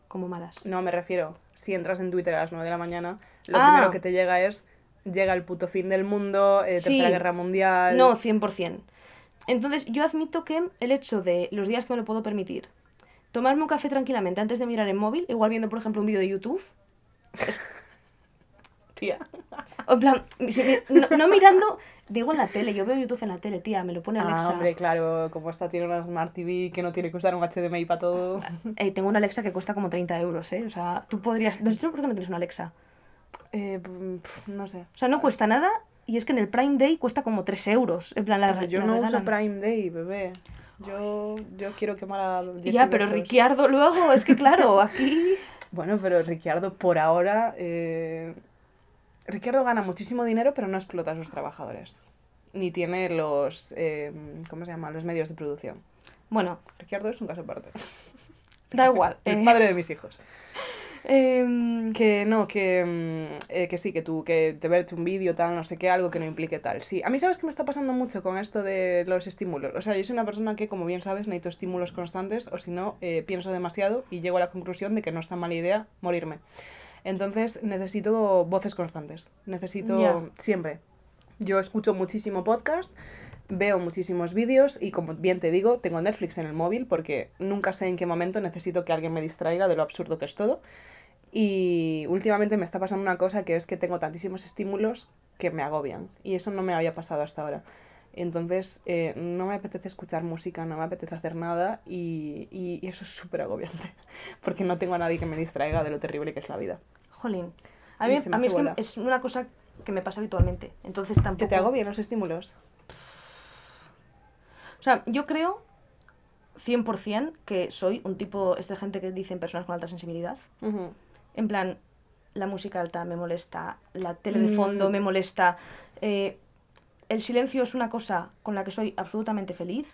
como malas. No, me refiero. si entras en Twitter a las 9 de la mañana, lo Ah. primero que te llega es, llega el puto fin del mundo, eh, Sí. Tercera Guerra Mundial... No, 100%. Entonces, yo admito que el hecho de los días que me lo puedo permitir, tomarme un café tranquilamente antes de mirar el móvil, igual viendo, por ejemplo, un vídeo de YouTube, Tía. en plan, no, no mirando, digo en la tele, yo veo YouTube en la tele, tía, me lo pone Alexa. Ah, hombre, claro, como esta tiene una Smart TV que no tiene que usar un HDMI para todo. Eh, tengo una Alexa que cuesta como 30 euros, ¿eh? O sea, tú podrías... No sé por qué no tienes una Alexa. Eh, no sé. O sea, no cuesta nada y es que en el Prime Day cuesta como 3 euros. En plan, la, Pero yo la no uso regalan. Prime Day, bebé. Yo, yo quiero quemar a 10 Ya, pero hijos. Ricciardo luego, es que claro, aquí... Bueno, pero Ricciardo por ahora... Eh... Ricciardo gana muchísimo dinero, pero no explota a sus trabajadores. Ni tiene los... eh, ¿Cómo se llama? Los medios de producción. Bueno, Ricciardo es un caso aparte. da igual. El eh, padre de mis hijos. em, Que no, que, mm, eh, que sí, que tú, que te verte un vídeo, tal, no sé qué, algo que no implique tal. Sí, a mí sabes que me está pasando mucho con esto de los estímulos. O sea, yo soy una persona que, como bien sabes, necesito estímulos constantes o si no, eh, pienso demasiado y llego a la conclusión de que no es tan mala idea morirme. Entonces necesito voces constantes. Necesito siempre. Yo escucho muchísimo podcast, veo muchísimos vídeos y como bien te digo, tengo Netflix en el móvil porque nunca sé en qué momento necesito que alguien me distraiga de lo absurdo que es todo. Y últimamente me está pasando una cosa que es que tengo tantísimos estímulos que me agobian. Y eso no me había pasado hasta ahora. Entonces, eh, no me apetece escuchar música, no me apetece hacer nada y, y- y eso es súper agobiante. Porque no tengo a nadie que me distraiga de lo terrible que es la vida. Jolín. A mí, a mí es, que es una cosa que me pasa habitualmente. Entonces tampoco... ¿Que te agobian los estímulos? O sea, yo creo 100% que soy un tipo, esta gente que dicen personas con alta sensibilidad. En plan, la música alta me molesta, la tele de Mm. fondo me molesta. eh, el silencio es una cosa con la que soy absolutamente feliz.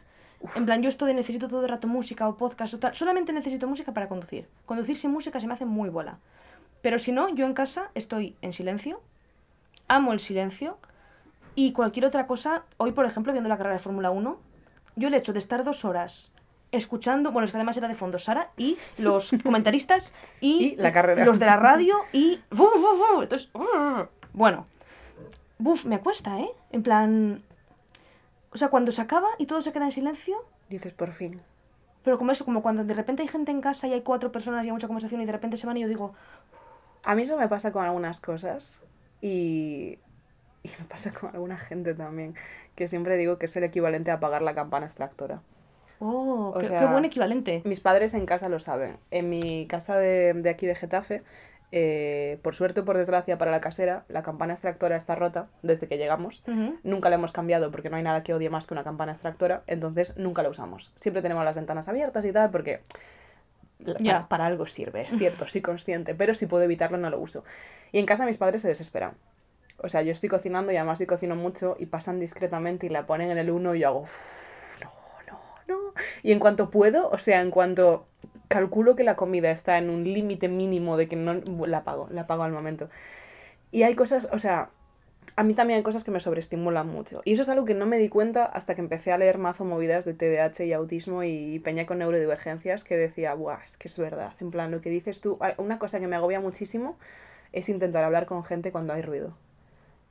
En plan, yo esto de necesito todo el rato música o podcast o tal, solamente necesito música para conducir. Conducir sin música se me hace muy bola. Pero si no, yo en casa estoy en silencio, amo el silencio y cualquier otra cosa. Hoy, por ejemplo, viendo la carrera de Fórmula 1, yo el hecho de estar dos horas escuchando, bueno, es que además era de fondo Sara y los comentaristas y, Y la carrera. los de la radio y... Entonces, bueno, buf, me cuesta, ¿eh? En plan... O sea, cuando se acaba y todo se queda en silencio, Dices, por fin. pero como eso, como cuando de repente hay gente en casa y hay cuatro personas y hay mucha conversación y de repente se van y yo digo, A mí eso me pasa con algunas cosas y, y me pasa con alguna gente también, que siempre digo que es el equivalente a apagar la campana extractora. oh, qué, sea, qué buen equivalente. Mis padres en casa lo saben. En mi casa de, de aquí de Getafe, eh, por suerte o por desgracia para la casera, la campana extractora está rota desde que llegamos. Nunca la hemos cambiado porque no hay nada que odie más que una campana extractora, entonces nunca la usamos. Siempre tenemos las ventanas abiertas y tal porque la- para, para algo sirve, es cierto, soy consciente, pero si puedo evitarlo no lo uso. Y en casa mis padres se desesperan. O sea, yo estoy cocinando y además yo cocino mucho y pasan discretamente y la ponen en el uno y yo hago, "Uf, no, no, no. Y en cuanto puedo, o sea, en cuanto calculo que la comida está en un límite mínimo de que no la apago, la apago al momento. Y hay cosas, o sea, a mí también hay cosas que me sobreestimulan mucho. Y eso es algo que no me di cuenta hasta que empecé a leer mazo movidas de TDAH y autismo y peña con neurodivergencias que decía, es que es verdad. En plan, lo que dices tú, una cosa que me agobia muchísimo es intentar hablar con gente cuando hay ruido.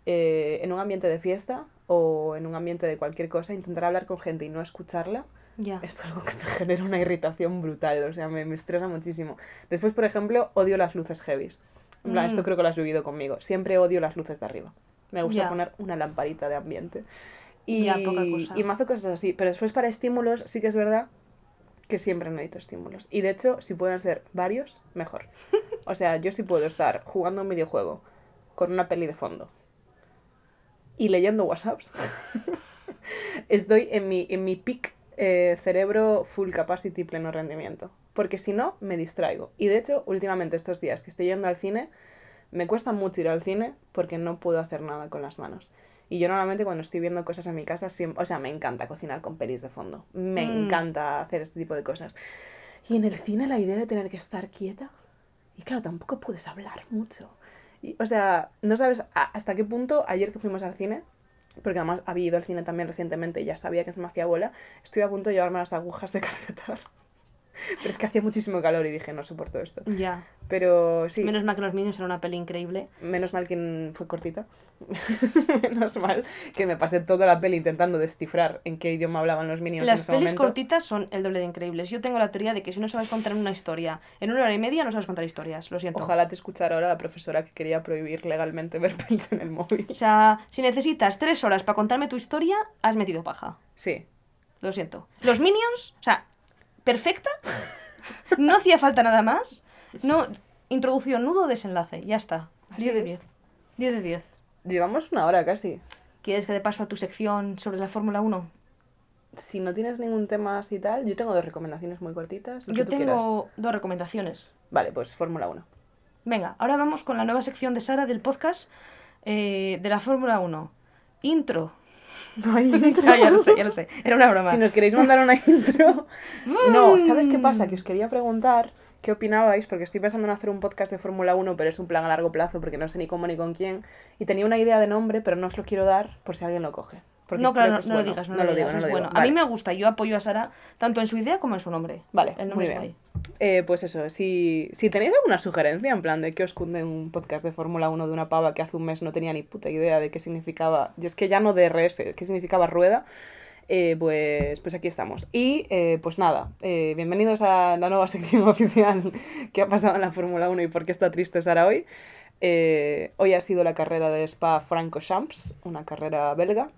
Eh, en un ambiente de fiesta o en un ambiente de cualquier cosa, intentar hablar con gente y no escucharla Esto es algo que me genera una irritación brutal, o sea, me, me estresa muchísimo. Después, por ejemplo, odio las luces heavies. En plan, Mm. esto creo que lo has vivido conmigo. Siempre odio las luces de arriba. Me gusta poner una lamparita de ambiente. Y, Ya, poca cosa. y mazo cosas así. Pero después para estímulos sí que es verdad que siempre necesito estímulos. Y de hecho, si pueden ser varios, mejor. O sea, yo sí puedo estar jugando un videojuego con una peli de fondo y leyendo WhatsApps. Estoy en mi, en mi peak eh, cerebro full capacity pleno rendimiento. Porque si no, me distraigo. Y de hecho, últimamente estos días que estoy yendo al cine, me cuesta mucho ir al cine porque no puedo hacer nada con las manos. Y yo normalmente cuando estoy viendo cosas en mi casa, siempre, o sea, me encanta cocinar con pelis de fondo. Me Mm. encanta hacer este tipo de cosas. Y en el cine la idea de tener que estar quieta. Y claro, tampoco puedes hablar mucho. Y, o sea, no sabes hasta qué punto ayer que fuimos al cine, porque además había ido al cine también recientemente y ya sabía que se me hacía bola, estoy a punto de llevarme las agujas de calcetar. Pero es que hacía muchísimo calor y dije, no soporto esto. Ya. Pero sí, Menos mal que los Minions era una peli increíble. menos mal que fue cortita. menos mal que me pasé toda la peli intentando descifrar en qué idioma hablaban los minions en Las ese pelis momento. cortitas son el doble de increíbles. Yo tengo la teoría de que si no sabes contar una historia en una hora y media, no sabes contar historias. Lo siento. Ojalá te escuchara ahora la profesora que quería prohibir legalmente ver pelis en el móvil. O sea, si necesitas tres horas para contarme tu historia, has metido paja. Sí, Lo siento. Los Minions, o sea, perfecta. No hacía falta nada más. No, introducción, nudo, desenlace. Ya está. Así 10 de es. 10. 10 de 10. llevamos una hora casi. ¿Quieres que te paso a tu sección sobre la Fórmula 1? Si no tienes ningún tema así tal, yo tengo dos recomendaciones muy cortitas. lo que Yo tú tengo quieras. dos recomendaciones. Vale, pues Fórmula 1. Venga, ahora vamos con la nueva sección de Sara del podcast eh, de la Fórmula 1. Intro. Ay, Ah, ya lo sé, ya lo sé. Era una broma. Si nos queréis mandar una intro. No, ¿sabes qué pasa? Que os quería preguntar qué opinabais, porque estoy pensando en hacer un podcast de Fórmula 1, pero es un plan a largo plazo porque no sé ni cómo ni con quién. Y tenía una idea de nombre, pero no os lo quiero dar por si alguien lo coge. Porque no, claro, no, no bueno. lo digas, no, lo lo digo, digas, no es lo digo. bueno. A mí me gusta, yo apoyo a Sara tanto en su idea como en su nombre. Vale, El muy nombre es bien. Eh, pues eso, si, si tenéis alguna sugerencia en plan de que os cunde un podcast de Fórmula 1 de una pava que hace un mes no tenía ni puta idea de qué significaba, y es que ya no DRS, qué significaba rueda, eh, pues, pues aquí estamos. Y eh, pues nada, eh, bienvenidos a la nueva sección oficial que ha pasado en la Fórmula 1 y por qué está triste Sara hoy. Hoy ha sido la carrera de Spa Francorchamps, una carrera belga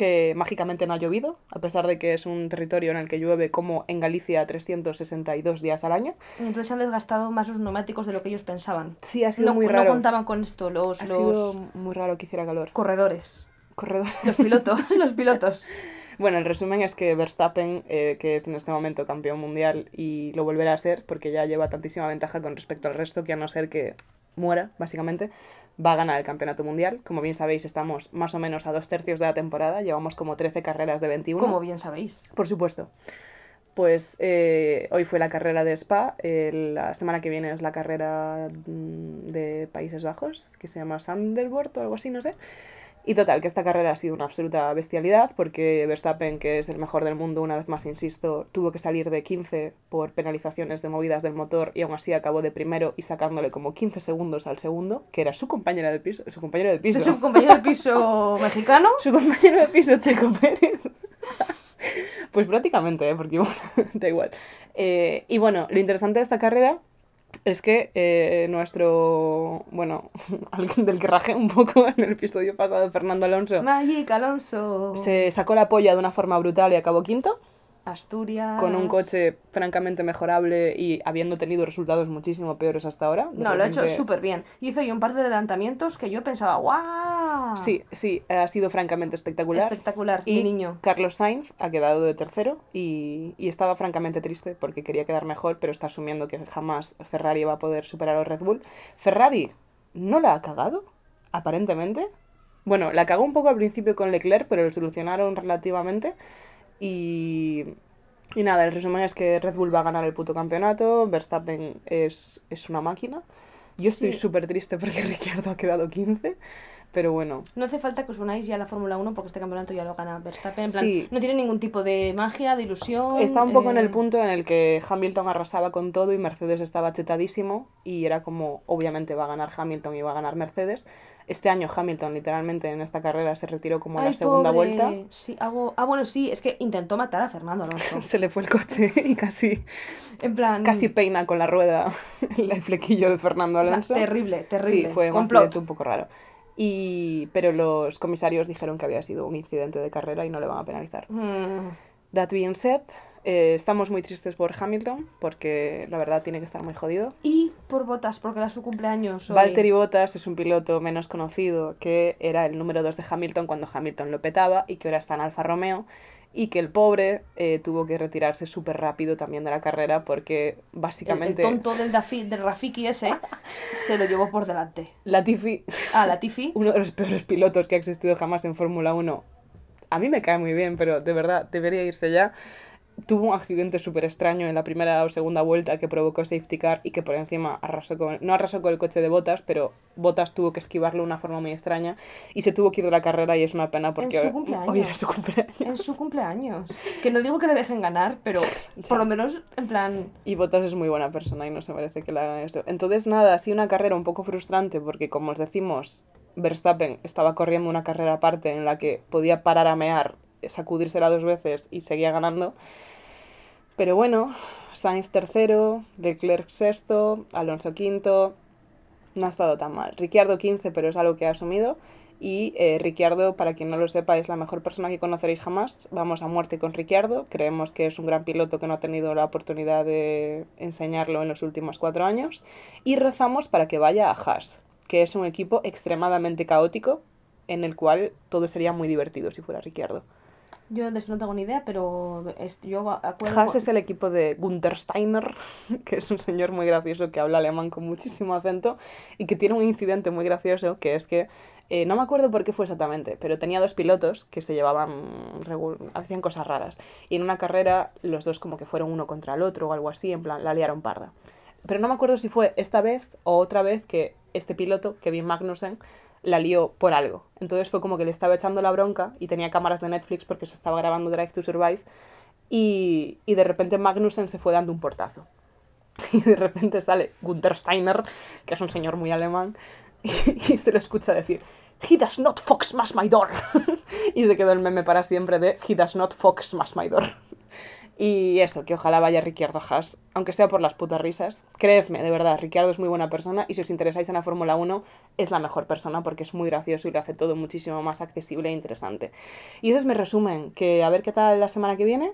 que mágicamente no ha llovido, a pesar de que es un territorio en el que llueve como en Galicia 362 días al año. Y entonces han desgastado más los neumáticos de lo que ellos pensaban. Sí, ha sido No, muy no raro. contaban con esto los, ha los sido muy raro que hiciera calor. corredores. Corredor. Los pilotos, los pilotos. Bueno, el resumen es que Verstappen, eh, que es en este momento campeón mundial y lo volverá a ser porque ya lleva tantísima ventaja con respecto al resto que a no ser que muera, básicamente, va a ganar el campeonato mundial. Como bien sabéis, estamos más o menos a dos tercios de la temporada, llevamos como 13 carreras de 21. Como bien sabéis. Por supuesto. Pues eh, hoy fue la carrera de Spa, eh, la semana que viene es la carrera mm, de Países Bajos, que se llama Sanderborn o algo así, no sé. Y total, que esta carrera ha sido una absoluta bestialidad, porque Verstappen, que es el mejor del mundo, una vez más insisto, tuvo que salir de 15 por penalizaciones de movidas del motor y aún así acabó de primero y sacándole como 15 segundos al segundo, que era su compañera de piso, su compañero de piso. Es un compañero de piso mexicano. Su compañero de piso, Checo Pérez. pues prácticamente, ¿eh? porque bueno, da igual. Eh, y bueno, lo interesante de esta carrera es que eh, nuestro, bueno, alguien del que rajé un poco en el episodio pasado, Fernando Alonso, Magic Alonso. se sacó la polla de una forma brutal y acabó quinto, Asturias. con un coche francamente mejorable y habiendo tenido resultados muchísimo peores hasta ahora. No, lo ha hecho súper bien. Hizo ahí un par de adelantamientos que yo pensaba, ¡guau! Sí, sí, ha sido francamente espectacular. Espectacular, Y mi niño. Carlos Sainz ha quedado de tercero y, y estaba francamente triste porque quería quedar mejor, pero está asumiendo que jamás Ferrari va a poder superar a Red Bull. Ferrari no la ha cagado, aparentemente. Bueno, la cagó un poco al principio con Leclerc, pero lo solucionaron relativamente. Y, y nada, el resumen es que Red Bull va a ganar el puto campeonato, Verstappen es, es una máquina. Yo estoy Sí. súper triste porque Ricciardo ha quedado 15, pero bueno, No hace falta que os unáis ya a la Fórmula 1 porque este campeonato ya lo gana Verstappen. En plan, Sí. no tiene ningún tipo de magia, de ilusión. Está un poco en eh, el punto en el que Hamilton arrasaba con todo y Mercedes estaba chetadísimo y era como, obviamente va a ganar Hamilton y va a ganar Mercedes. Este año Hamilton literalmente en esta carrera se retiró como a la segunda pobre. vuelta. Sí, hago... Ah, bueno, sí, es que intentó matar a Fernando Alonso. Se le fue el coche y casi, En plan... casi peina con la rueda el flequillo de Fernando o sea, Alonso. terrible, terrible. Sí, fue un un poco raro. Y, pero los comisarios dijeron que había sido un incidente de carrera y no le van a penalizar. Mm, That being said, eh, estamos muy tristes por Hamilton porque la verdad tiene que estar muy jodido. Y por botas, porque era su cumpleaños. hoy. Valtteri Bottas es un piloto menos conocido que era el número 2 de Hamilton cuando Hamilton lo petaba y que ahora está en Alfa Romeo y que el pobre eh, tuvo que retirarse súper rápido también de la carrera porque El, el básicamente tonto del, Dafi, del Rafiki ese se lo llevó por delante. Latifi, Ah, Latifi. uno de los peores pilotos que ha existido jamás en Fórmula 1, a mí me cae muy bien, pero de verdad debería irse ya. Tuvo un accidente súper extraño en la primera o segunda vuelta que provocó safety car y que por encima arrasó con, no arrasó con el coche de Botas, pero Botas tuvo que esquivarlo de una forma muy extraña y se tuvo que ir de la carrera y es una pena porque en su hoy- cumpleaños. hoy era su cumpleaños. En su cumpleaños. Que no digo que le dejen ganar, pero por lo menos, en plan. Y Bottas es muy buena persona y no se merece que le hagan esto. Entonces, nada, ha sido una carrera un poco frustrante porque, como os decimos, Verstappen estaba corriendo una carrera aparte en la que podía parar a mear, sacudírsela dos veces y seguía ganando. Pero bueno, Sainz tercero, Leclerc sexto, Alonso quinto. No ha estado tan mal. Ricciardo 15, pero es algo que ha asumido. Y eh, Ricciardo, para quien no lo sepa, es la mejor persona que conoceréis jamás. Vamos a muerte con Ricciardo. Creemos que es un gran piloto que no ha tenido la oportunidad de enseñarlo en los últimos cuatro años. Y rezamos para que vaya a Haas, que es un equipo extremadamente caótico en el cual todo sería muy divertido si fuera Ricciardo. Yo de eso no tengo ni idea, pero es- yo acuerdo. Haas es el equipo de Gunther Steiner, que es un señor muy gracioso que habla alemán con muchísimo acento y que tiene un incidente muy gracioso que es que eh, no me acuerdo por qué fue exactamente, pero tenía dos pilotos que se llevaban, hacían cosas raras y en una carrera los dos como que fueron uno contra el otro o algo así, en plan la liaron parda. Pero no me acuerdo si fue esta vez o otra vez que este piloto, Kevin Magnussen, la lió por algo. Entonces fue como que le estaba echando la bronca y tenía cámaras de Netflix porque se estaba grabando Drive to Survive y, y de repente Magnussen se fue dando un portazo. Y de repente sale Gunther Steiner, que es un señor muy alemán, y, se lo escucha decir, He does not fox mas my door. y se quedó el meme para siempre de He does not fox mas my door. Y eso, que ojalá vaya Ricciardo a Haas, aunque sea por las putas risas. Creedme, de verdad, Ricciardo es muy buena persona y si os interesáis en la Fórmula 1 es la mejor persona porque es muy gracioso y lo hace todo muchísimo más accesible e interesante. Y ese es mi resumen, que a ver qué tal la semana que viene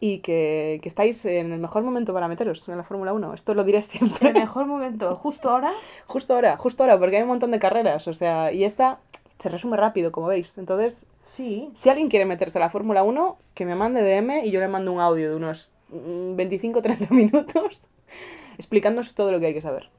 y que, que estáis en el mejor momento para meteros en la Fórmula 1. Esto lo diré siempre. El mejor momento, justo ahora. Justo ahora, justo ahora, porque hay un montón de carreras, o sea, y esta se resume rápido, como veis. Entonces, Sí. si alguien quiere meterse a la Fórmula 1, que me mande DM y yo le mando un audio de unos 25-30 minutos explicándonos todo lo que hay que saber.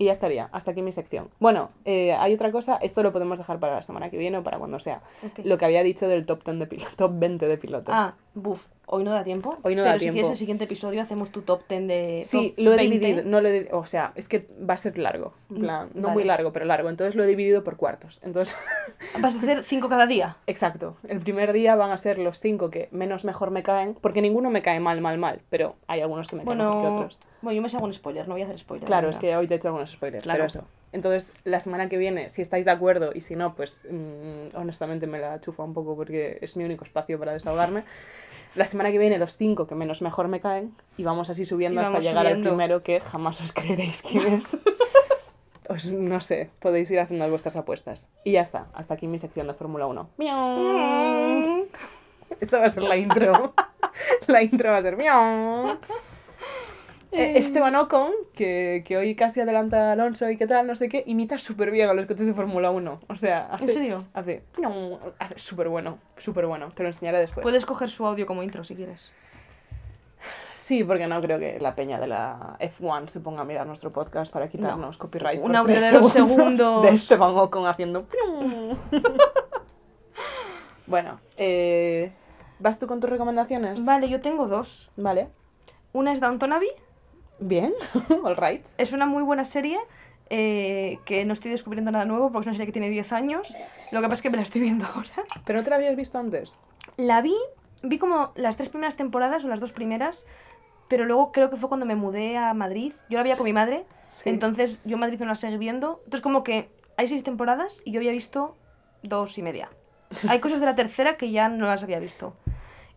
Y ya estaría, hasta aquí mi sección. Bueno, eh, hay otra cosa, esto lo podemos dejar para la semana que viene o para cuando sea. Lo que había dicho del top, 10 de top 20 de pilotos. Ah, buf. Hoy no da tiempo. Hoy no pero da si tiempo. quieres el siguiente episodio hacemos tu top 10 de. Sí, top lo he 20. dividido, no lo he o sea, es que va a ser largo, Mm, plan, no vale. muy largo, pero largo, entonces lo he dividido por cuartos. Entonces, Vas a hacer 5 cada día. exacto, el primer día van a ser los cinco que menos mejor me caen, porque ninguno me cae mal, mal, mal, pero hay algunos que me caen mejor que Bueno, otros. bueno, yo me hago un spoiler, no voy a hacer spoiler. Claro, es que hoy te he hecho algunos spoilers, Claro. pero eso. Entonces, la semana que viene, si estáis de acuerdo y si no, pues mm, honestamente me la chufa un poco porque es mi único espacio para desahogarme. La semana que viene, los cinco que menos mejor me caen y vamos así subiendo hasta llegar subiendo. al primero que jamás os creeréis quién es. Os, no sé, podéis ir haciendo vuestras apuestas. Y ya está, hasta aquí mi sección de Fórmula 1. ¡Miau! Esta va a ser la intro. la intro va a ser miau. Eh, Esteban Ocon, que, que hoy casi adelanta a Alonso y qué tal, no sé qué, imita súper bien a los coches de Fórmula 1. O sea, hace, ¿En serio? Hace, hace súper bueno, súper bueno. Te lo enseñaré después. Puedes coger su audio como intro si quieres. Sí, porque no creo que la peña de la F1 se ponga a mirar nuestro podcast para quitarnos copyright. Un audio de dos segundos. De Esteban Ocon haciendo... bueno, eh, ¿vas tú con tus recomendaciones? Vale, yo tengo dos. Vale. Una es Downton Abbey. Bien, all right. Es una muy buena serie eh, que no estoy descubriendo nada nuevo porque es una serie que tiene 10 años. Lo que pasa es que me la estoy viendo ahora. ¿Pero no te la habías visto antes? La vi, vi como las tres primeras temporadas o las dos primeras, pero luego creo que fue cuando me mudé a Madrid. Yo la veía con mi madre, Sí. entonces yo Madrid no la seguí viendo. Entonces como que hay seis temporadas y yo había visto dos y media. Hay cosas de la tercera que ya no las había visto.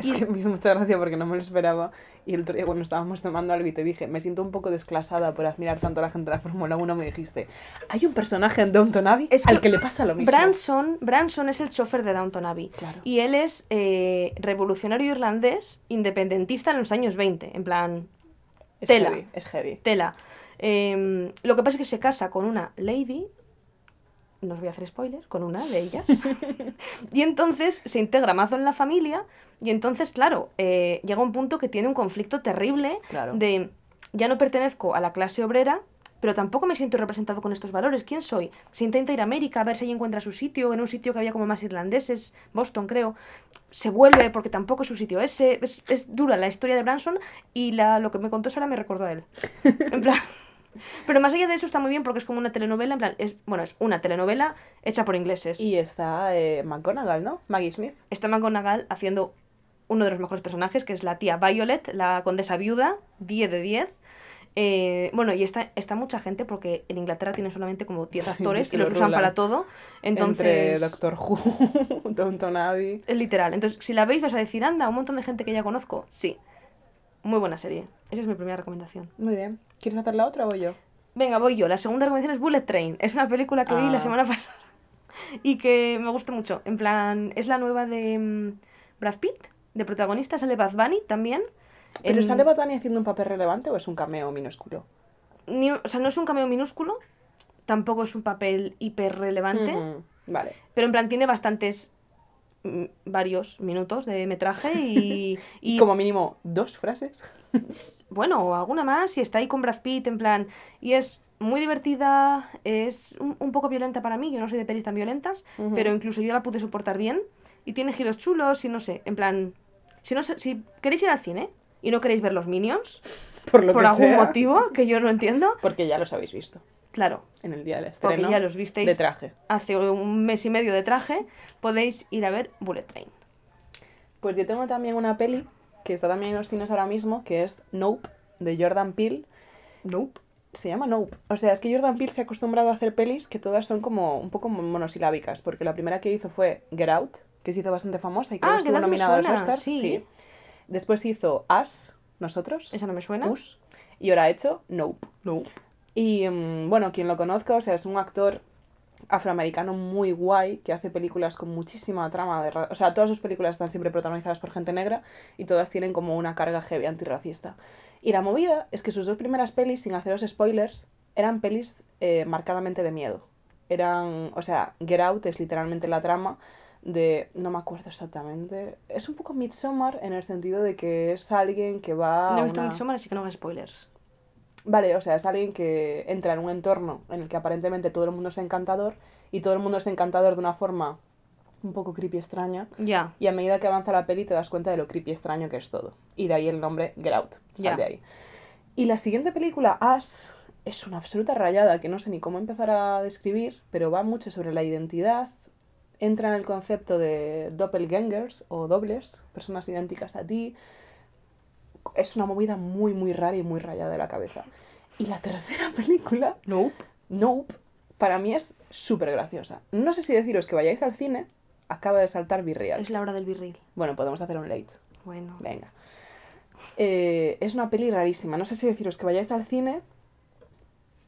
Es que me hizo mucha gracia porque no me lo esperaba. Y el otro día cuando estábamos tomando algo y te dije, me siento un poco desclasada por admirar tanto a la gente de la Fórmula 1, me dijiste, hay un personaje en Downton Abbey Es al que que le pasa lo mismo. Branson, Branson es el chofer de Downton Abbey. Claro. Y él es eh, revolucionario irlandés, independentista en los años 20. En plan, es tela. heavy, es heavy. tela. Em, lo que pasa es que se casa con una lady, no os voy a hacer spoiler, con una de ellas. y entonces se integra mazo en la familia. Y entonces, claro, eh, llega un punto que tiene un conflicto terrible Claro. de ya no pertenezco a la clase obrera, pero tampoco me siento representado con estos valores. ¿Quién soy? Se intenta ir a América a ver si encuentra su sitio, en un sitio que había como más irlandeses, Boston creo. Se vuelve porque tampoco es su sitio ese. Es, es dura la historia de Branson y la, lo que me contó Sara me recordó a él. En plan... Pero más allá de eso está muy bien porque es como una telenovela, en plan, es, bueno, es una telenovela hecha por ingleses. Y está eh, McGonagall, ¿no? Maggie Smith. Está McGonagall haciendo uno de los mejores personajes, que es la tía Violet, la condesa viuda, 10 de 10. Eh, bueno, y está, está mucha gente porque en Inglaterra tienen solamente como 10 Sí, actores se y lo los usan rulan. para todo. Entonces, Entre Doctor Who, Downton Abbey. es literal. Entonces, si la veis vas a decir, anda, un montón de gente que ya conozco. Sí. Muy buena serie. Esa es mi primera recomendación. Muy bien. ¿Quieres hacer la otra o voy yo? Venga, voy yo. La segunda recomendación es Bullet Train. Es una película que vi la Ah. semana pasada y que me gusta mucho. En plan, es la nueva de mm, Brad Pitt, de protagonista. Sale Bad Bunny también. ¿Pero En- sale Bad Bunny haciendo un papel relevante o es un cameo minúsculo? ni- o sea, no es un cameo minúsculo, tampoco es un papel hiper relevante, Ujú, Vale. pero en plan tiene bastantes, mm, varios minutos de metraje y, y Como mínimo dos frases. bueno, o alguna más, y está ahí con Brad Pitt, en plan, y es muy divertida, es un, un poco violenta para mí, yo no soy de pelis tan violentas, pero incluso yo la pude soportar bien, y tiene giros chulos, y no sé, en plan, si, no si queréis ir al cine y no queréis ver los Minions, Por lo por que algún sea. motivo que yo no entiendo, Porque ya los habéis visto claro, en el día del porque estreno. ya los visteis De traje. hace un mes y medio de traje, podéis ir a ver Bullet Train. Pues yo tengo también una peli que está también en los cines ahora mismo, que es Nope, de Jordan Peele. Nope. Se llama Nope. O sea, es que Jordan Peele se ha acostumbrado a hacer pelis que todas son como un poco monosilábicas, porque la primera que hizo fue Get Out, que se hizo bastante famosa y creo Ah, que estuvo nominada a los Oscars. sí. Después hizo Us, nosotros, ¿Esa no me suena? Us, y ahora ha hecho Nope. Nope. Y mm, bueno, quien lo conozca, o sea, es un actor afroamericano muy guay que hace películas con muchísima trama de o sea todas sus películas están siempre protagonizadas por gente negra y todas tienen como una carga heavy antirracista y la movida es que sus dos primeras pelis sin haceros spoilers eran pelis eh, marcadamente de miedo eran o sea Get Out es literalmente la trama de no me acuerdo exactamente es un poco Midsommar en el sentido de que es alguien que va no he visto una- Midsommar, así que no hagas spoilers. Vale, o sea, es alguien que entra en un entorno en el que aparentemente todo el mundo es encantador y todo el mundo es encantador de una forma un poco creepy extraña. Ya. Y a medida que avanza la peli te das cuenta de lo creepy extraño que es todo. Y de ahí el nombre Get Out. Sal de ahí. Y la siguiente película, Us, es una absoluta rayada que no sé ni cómo empezar a describir, pero va mucho sobre la identidad. Entra en el concepto de doppelgangers o dobles, personas idénticas a ti. Es una movida muy, muy rara y muy rayada de la cabeza. Y la tercera película, Nope. Nope, para mí es súper graciosa. No sé si deciros que vayáis al cine, acaba de saltar Virreal. Es la hora del virril. Bueno, podemos hacer un late. Bueno. Venga. Eh, es una peli rarísima. No sé si deciros que vayáis al cine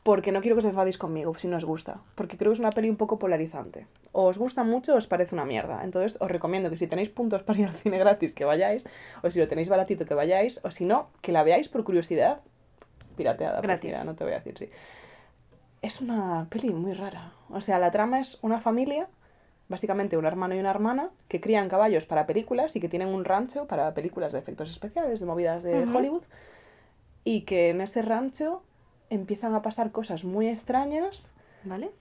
porque no quiero que os enfadéis conmigo si no os gusta. Porque creo que es una peli un poco polarizante. O os gusta mucho o os parece una mierda. Entonces os recomiendo que si tenéis puntos para ir al cine gratis que vayáis. O si lo tenéis baratito que vayáis. O si no, que la veáis por curiosidad. Pirateada. Gratis. mira, no te voy a decir sí. Es una peli muy rara. O sea, la trama es una familia básicamente un hermano y una hermana que crían caballos para películas y que tienen un rancho para películas de efectos especiales, de movidas de. Hollywood, y que en ese rancho empiezan a pasar cosas muy extrañas ¿Vale?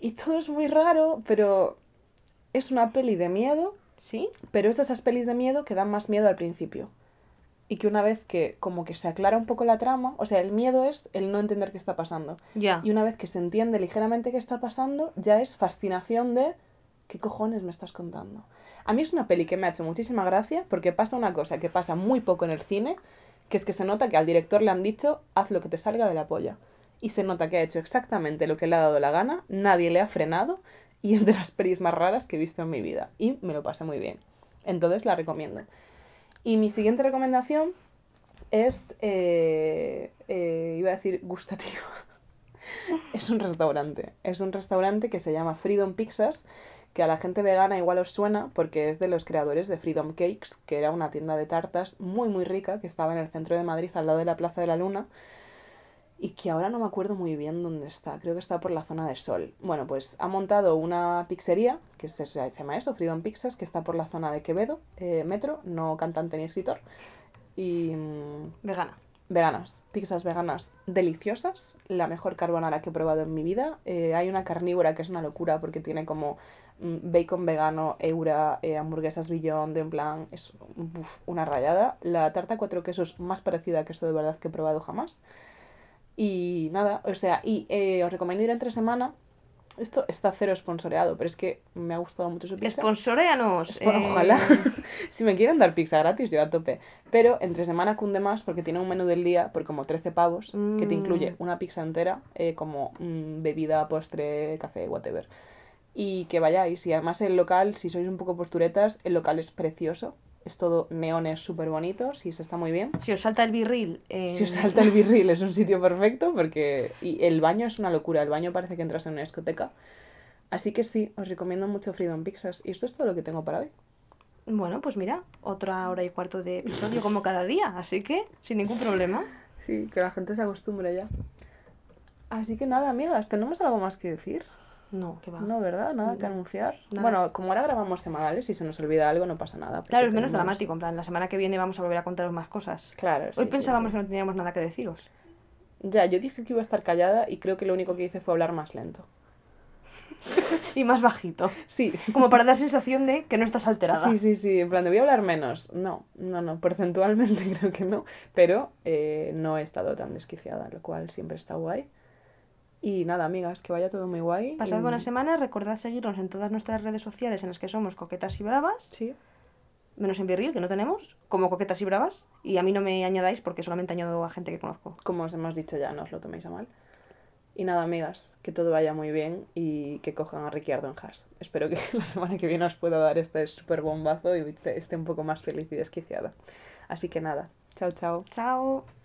y todo es muy raro, pero es una peli de miedo, ¿Sí? pero es de esas pelis de miedo que dan más miedo al principio. Y que una vez que como que se aclara un poco la trama, o sea, el miedo es el no entender qué está pasando. Ya. Y una vez que se entiende ligeramente qué está pasando, ya es fascinación de ¿qué cojones me estás contando? A mí es una peli que me ha hecho muchísima gracia porque pasa una cosa que pasa muy poco en el cine, que es que se nota que al director le han dicho haz lo que te salga de la polla. Y se nota que ha hecho exactamente lo que le ha dado la gana, nadie le ha frenado y es de las pelis más raras que he visto en mi vida. Y me lo pasé muy bien. Entonces la recomiendo. Y mi siguiente recomendación es, eh, eh, iba a decir gustativa. es un restaurante. Es un restaurante que se llama Freedom Pizzas, que a la gente vegana igual os suena porque es de los creadores de Freedom Cakes, que era una tienda de tartas muy muy rica que estaba en el centro de Madrid al lado de la Plaza de la Luna y que ahora no me acuerdo muy bien dónde está, creo que está por la zona del Sol. Bueno, pues ha montado una pizzería, que se, se llama eso, Freedom Pizzas, que está por la zona de Quevedo, eh, metro, no cantante ni escritor. Y, mm, Vegana. Veganas, pizzas veganas deliciosas, la mejor carbonara que he probado en mi vida. Eh, hay una carnívora que es una locura porque tiene como mm, bacon vegano, eura, eh, hamburguesas billón, de en plan, es una rayada. La tarta cuatro quesos más parecida que esto de verdad que he probado jamás. Y nada, o sea, y eh, os recomiendo ir entre semana. Esto está cero sponsoreado, pero es que me ha gustado mucho su pizza. Sponsoreanos. Espo- Ojalá. si me quieren dar pizza gratis, yo a tope. Pero entre semana cunde más porque tiene un menú del día por como 13 pavos que te Mm. incluye una pizza entera, eh, como mm, bebida, postre, café, whatever. Y que vayáis. Y además el local, si sois un poco posturetas, el local es precioso. Es todo neones súper bonitos y se está muy bien. Si os salta el birril. eh, Si os salta el birril es un sitio perfecto porque... Y el baño es una locura. El baño parece que entras en una discoteca. Así que sí, os recomiendo mucho Freedom Pizzas. Y esto es todo lo que tengo para hoy. Bueno, pues mira, otra hora y cuarto de episodio como cada día, así que sin ningún problema. Sí, que la gente se acostumbre ya. Así que nada, amigas, ¿tenemos algo más que decir? No, que va. No, ¿verdad? Nada que anunciar. Nada. Bueno, como ahora grabamos semanales, si se nos olvida algo no pasa nada. Claro, es menos tenemos- dramático, en plan, la semana que viene vamos a volver a contaros más cosas. Claro, Hoy sí, pensábamos sí. que no teníamos nada que deciros. Ya, yo dije que iba a estar callada y creo que lo único que hice fue hablar más lento. Y más bajito. Sí, Como para dar sensación de que no estás alterada. Sí, sí, sí, en plan, ¿debí hablar menos? No, no, no, porcentualmente creo que no, pero eh, no he estado tan desquiciada, lo cual siempre está guay. Y nada, amigas, que vaya todo muy guay. Pasad y- buena semana, recordad seguirnos en todas nuestras redes sociales en las que somos coquetas y bravas, Sí, menos en Virril, que no tenemos, como coquetas y bravas, y a mí no me añadáis porque solamente añado a gente que conozco. como os hemos dicho ya, no os lo toméis a mal. Y nada, amigas, que todo vaya muy bien y que cojan a Ricciardo en Haas. Espero que la semana que viene os pueda dar este súper bombazo y esté un poco más feliz y desquiciada. Así que nada, chao, chao. Chao.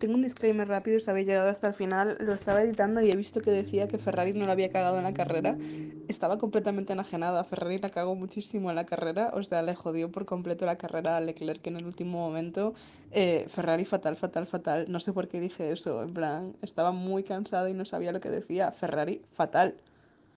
Tengo un disclaimer rápido, si habéis llegado hasta el final, lo estaba editando y he visto que decía que Ferrari no lo había cagado en la carrera. Estaba completamente enajenada, Ferrari la cagó muchísimo en la carrera, o sea, le jodió por completo la carrera a Leclerc en el último momento. Eh, Ferrari fatal, fatal, fatal, no sé por qué dije eso, en plan, estaba muy cansada y no sabía lo que decía. Ferrari fatal.